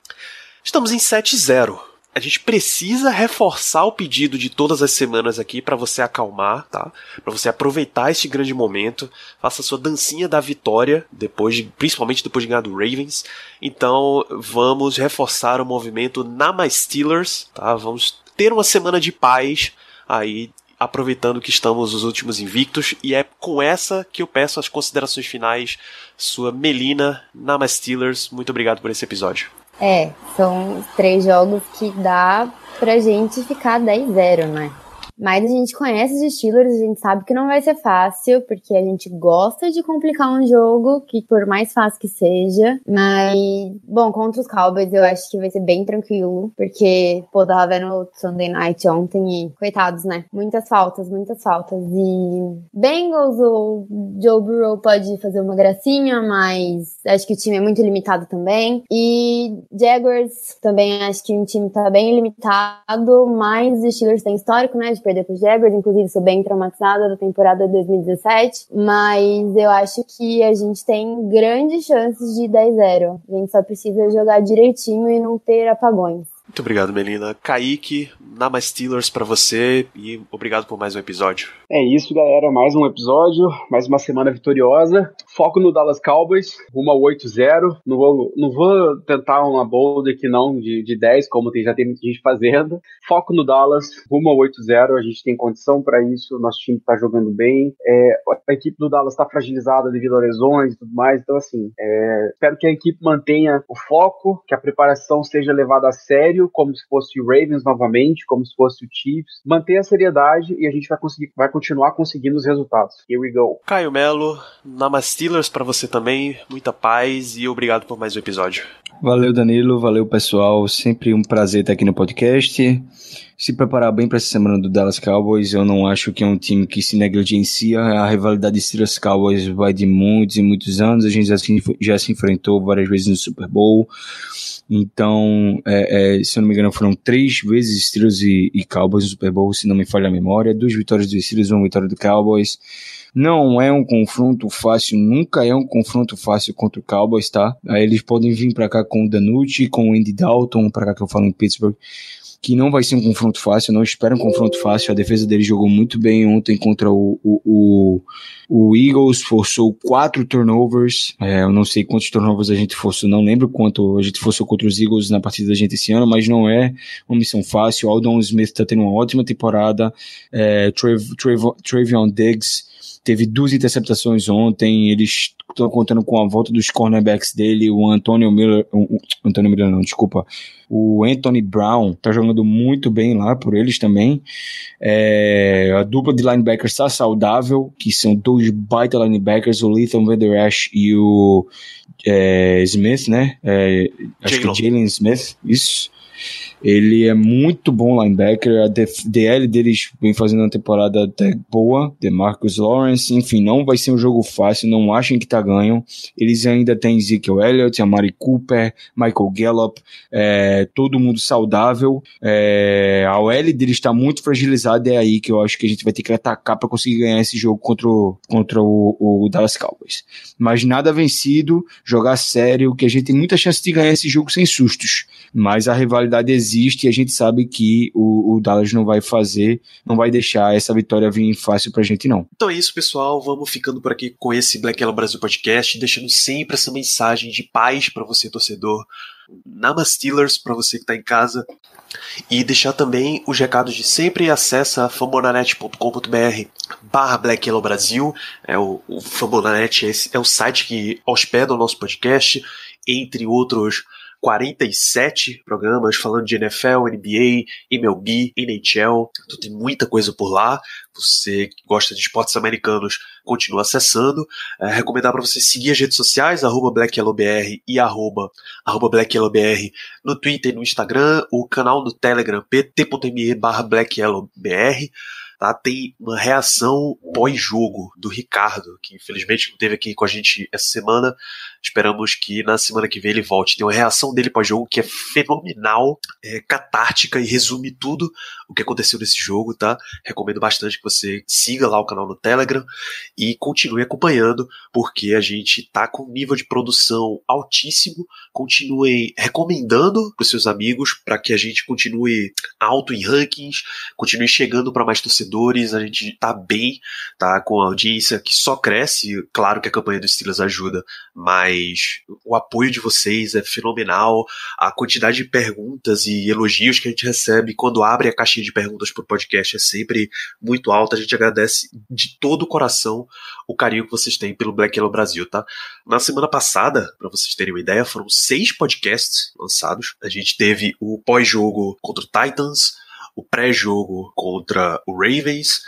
Estamos em 7-0 a gente precisa reforçar o pedido de todas as semanas aqui para você acalmar, tá? Para você aproveitar este grande momento, faça sua dancinha da vitória depois de, principalmente depois de ganhar do Ravens. Então, vamos reforçar o movimento na My Steelers, tá? Vamos ter uma semana de paz aí aproveitando que estamos os últimos invictos e é com essa que eu peço as considerações finais sua Melina Nama Steelers. Muito obrigado por esse episódio. É, são três jogos que dá pra gente ficar 10-0, né? Mas a gente conhece os Steelers, a gente sabe que não vai ser fácil, porque a gente gosta de complicar um jogo, que por mais fácil que seja. Mas, bom, contra os Cowboys eu acho que vai ser bem tranquilo, porque, pô, tava vendo Sunday Night ontem e, coitados, né? Muitas faltas, muitas faltas. E Bengals, o Joe Burrow pode fazer uma gracinha, mas acho que o time é muito limitado também. E Jaguars também acho que o time tá bem limitado, mas os Steelers têm histórico, né? De perder para os Jaguars, inclusive sou bem traumatizada da temporada 2017, mas eu acho que a gente tem grandes chances de 10-0. A gente só precisa jogar direitinho e não ter apagões. Muito obrigado, Melina. Kaique, Nama Steelers para você e obrigado por mais um episódio. É isso, galera. Mais um episódio, mais uma semana vitoriosa. Foco no Dallas Cowboys, rumo ao 8-0. Não vou, não vou tentar uma bold aqui não de, de 10, como tem, já tem muita gente fazendo. Foco no Dallas, rumo ao 8-0. A gente tem condição para isso. Nosso time tá jogando bem. É, a equipe do Dallas está fragilizada devido a lesões e tudo mais. Então, assim, é, espero que a equipe mantenha o foco, que a preparação seja levada a sério, como se fosse o Ravens novamente, como se fosse o Chiefs. Manter a seriedade e a gente vai conseguir, vai continuar conseguindo os resultados. Here we go. Caio Melo, Namasteelers para você também, muita paz e obrigado por mais um episódio. Valeu, Danilo, valeu, pessoal. Sempre um prazer estar aqui no podcast. Se preparar bem para essa semana do Dallas Cowboys, eu não acho que é um time que se negligencia. A rivalidade Steelers Cowboys vai de muitos e muitos anos. A gente já se, já se enfrentou várias vezes no Super Bowl. Então, é, é, se eu não me engano, foram três vezes Steelers e, e, Cowboys no Super Bowl, se não me falha a memória. Duas vitórias dos Steelers, uma vitória do Cowboys. Não é um confronto fácil, nunca é um confronto fácil contra o Cowboys, tá? Aí eles podem vir para cá com o Danucci, com o Andy Dalton, para cá que eu falo em Pittsburgh que não vai ser um confronto fácil, não espero um confronto fácil. A defesa dele jogou muito bem ontem contra o, o, o, o Eagles, forçou quatro turnovers. É, eu não sei quantos turnovers a gente forçou, não lembro quanto a gente forçou contra os Eagles na partida da gente esse ano, mas não é uma missão fácil. Aldon Smith tá tendo uma ótima temporada. É, Trav, Trav, Travion Diggs teve duas interceptações ontem, eles estão contando com a volta dos cornerbacks dele, o Antonio Miller, o, Antonio Miller não, desculpa, o Anthony Brown tá jogando muito bem lá por eles também, é, a dupla de linebackers está saudável, que são dois baita linebackers, o Lethan Vander Esch e o é, Smith, né, é, acho que Jalen Smith, isso, ele é muito bom linebacker, a DL deles vem fazendo uma temporada até boa, de Marcus Lawrence, enfim, não vai ser um jogo fácil, não achem que tá ganho. Eles ainda têm Ezekiel Elliott, Amari Cooper, Michael Gallup, é, todo mundo saudável. É, a OL deles está muito fragilizada, é aí que eu acho que a gente vai ter que atacar para conseguir ganhar esse jogo contra o, contra o, o Dallas Cowboys. Mas nada vencido, jogar sério, que a gente tem muita chance de ganhar esse jogo sem sustos. Mas a rivalidade existe existe e a gente sabe que o, o, Dallas não vai fazer, não vai deixar essa vitória vir fácil pra gente, não. Então é isso, pessoal. Vamos ficando por aqui com esse Black Yellow Brasil Podcast, deixando sempre essa mensagem de paz para você, torcedor. Namasteelers para você que está em casa. E deixar também os recados de sempre. Acessa fambonanet.com.br barra Black Yellow Brasil. É o, o é, é o site que hospeda o nosso podcast, entre outros 47 programas falando de NFL, NBA, MLB, NHL. Então tem muita coisa por lá. Você que gosta de esportes americanos, continua acessando. É, recomendar para você seguir as redes sociais, arroba BlackYellowBR e arroba, arroba no Twitter e no Instagram, o canal no Telegram, pt.me barra. Tá? Tem uma reação pós-jogo do Ricardo, que infelizmente não teve aqui com a gente essa semana. Esperamos que na semana que vem ele volte. Tem uma reação dele pós-jogo que é fenomenal, é catártica e resume tudo o que aconteceu nesse jogo, tá? Recomendo bastante que você siga lá o canal no Telegram e continue acompanhando, porque a gente tá com um nível de produção altíssimo. Continuem recomendando para seus amigos para que a gente continue alto em rankings, continue chegando para mais torcedores. A gente tá bem, tá com a audiência que só cresce. Claro que a campanha do Steelers ajuda, mas o apoio de vocês é fenomenal. A quantidade de perguntas e elogios que a gente recebe quando abre a caixinha de perguntas pro podcast é sempre muito alta. A gente agradece de todo o coração o carinho que vocês têm pelo Black Yellow Brasil, tá? Na semana passada, para vocês terem uma ideia, foram seis podcasts lançados. A gente teve o pós-jogo contra o Titans, o pré-jogo contra o Ravens,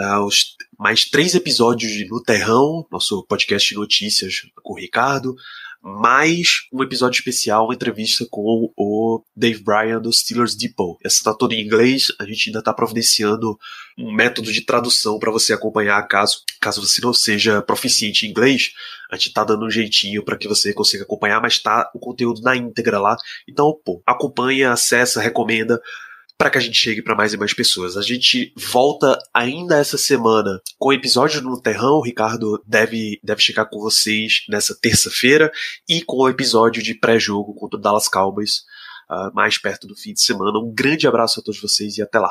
uh, os, mais três episódios de No Terrão, nosso podcast de notícias com o Ricardo, mais um episódio especial, uma entrevista com o Dave Bryan do Steelers Depot. Essa está toda em inglês, a gente ainda está providenciando um método de tradução para você acompanhar caso, caso você não seja proficiente em inglês. A gente está dando um jeitinho para que você consiga acompanhar, mas está o conteúdo na íntegra lá. Então, pô, acompanha, acessa, recomenda para que a gente chegue para mais e mais pessoas. A gente volta ainda essa semana com o episódio no Terrão. O Ricardo deve, deve chegar com vocês nessa terça-feira e com o episódio de pré-jogo contra o Dallas Cowboys uh, mais perto do fim de semana. Um grande abraço a todos vocês e até lá.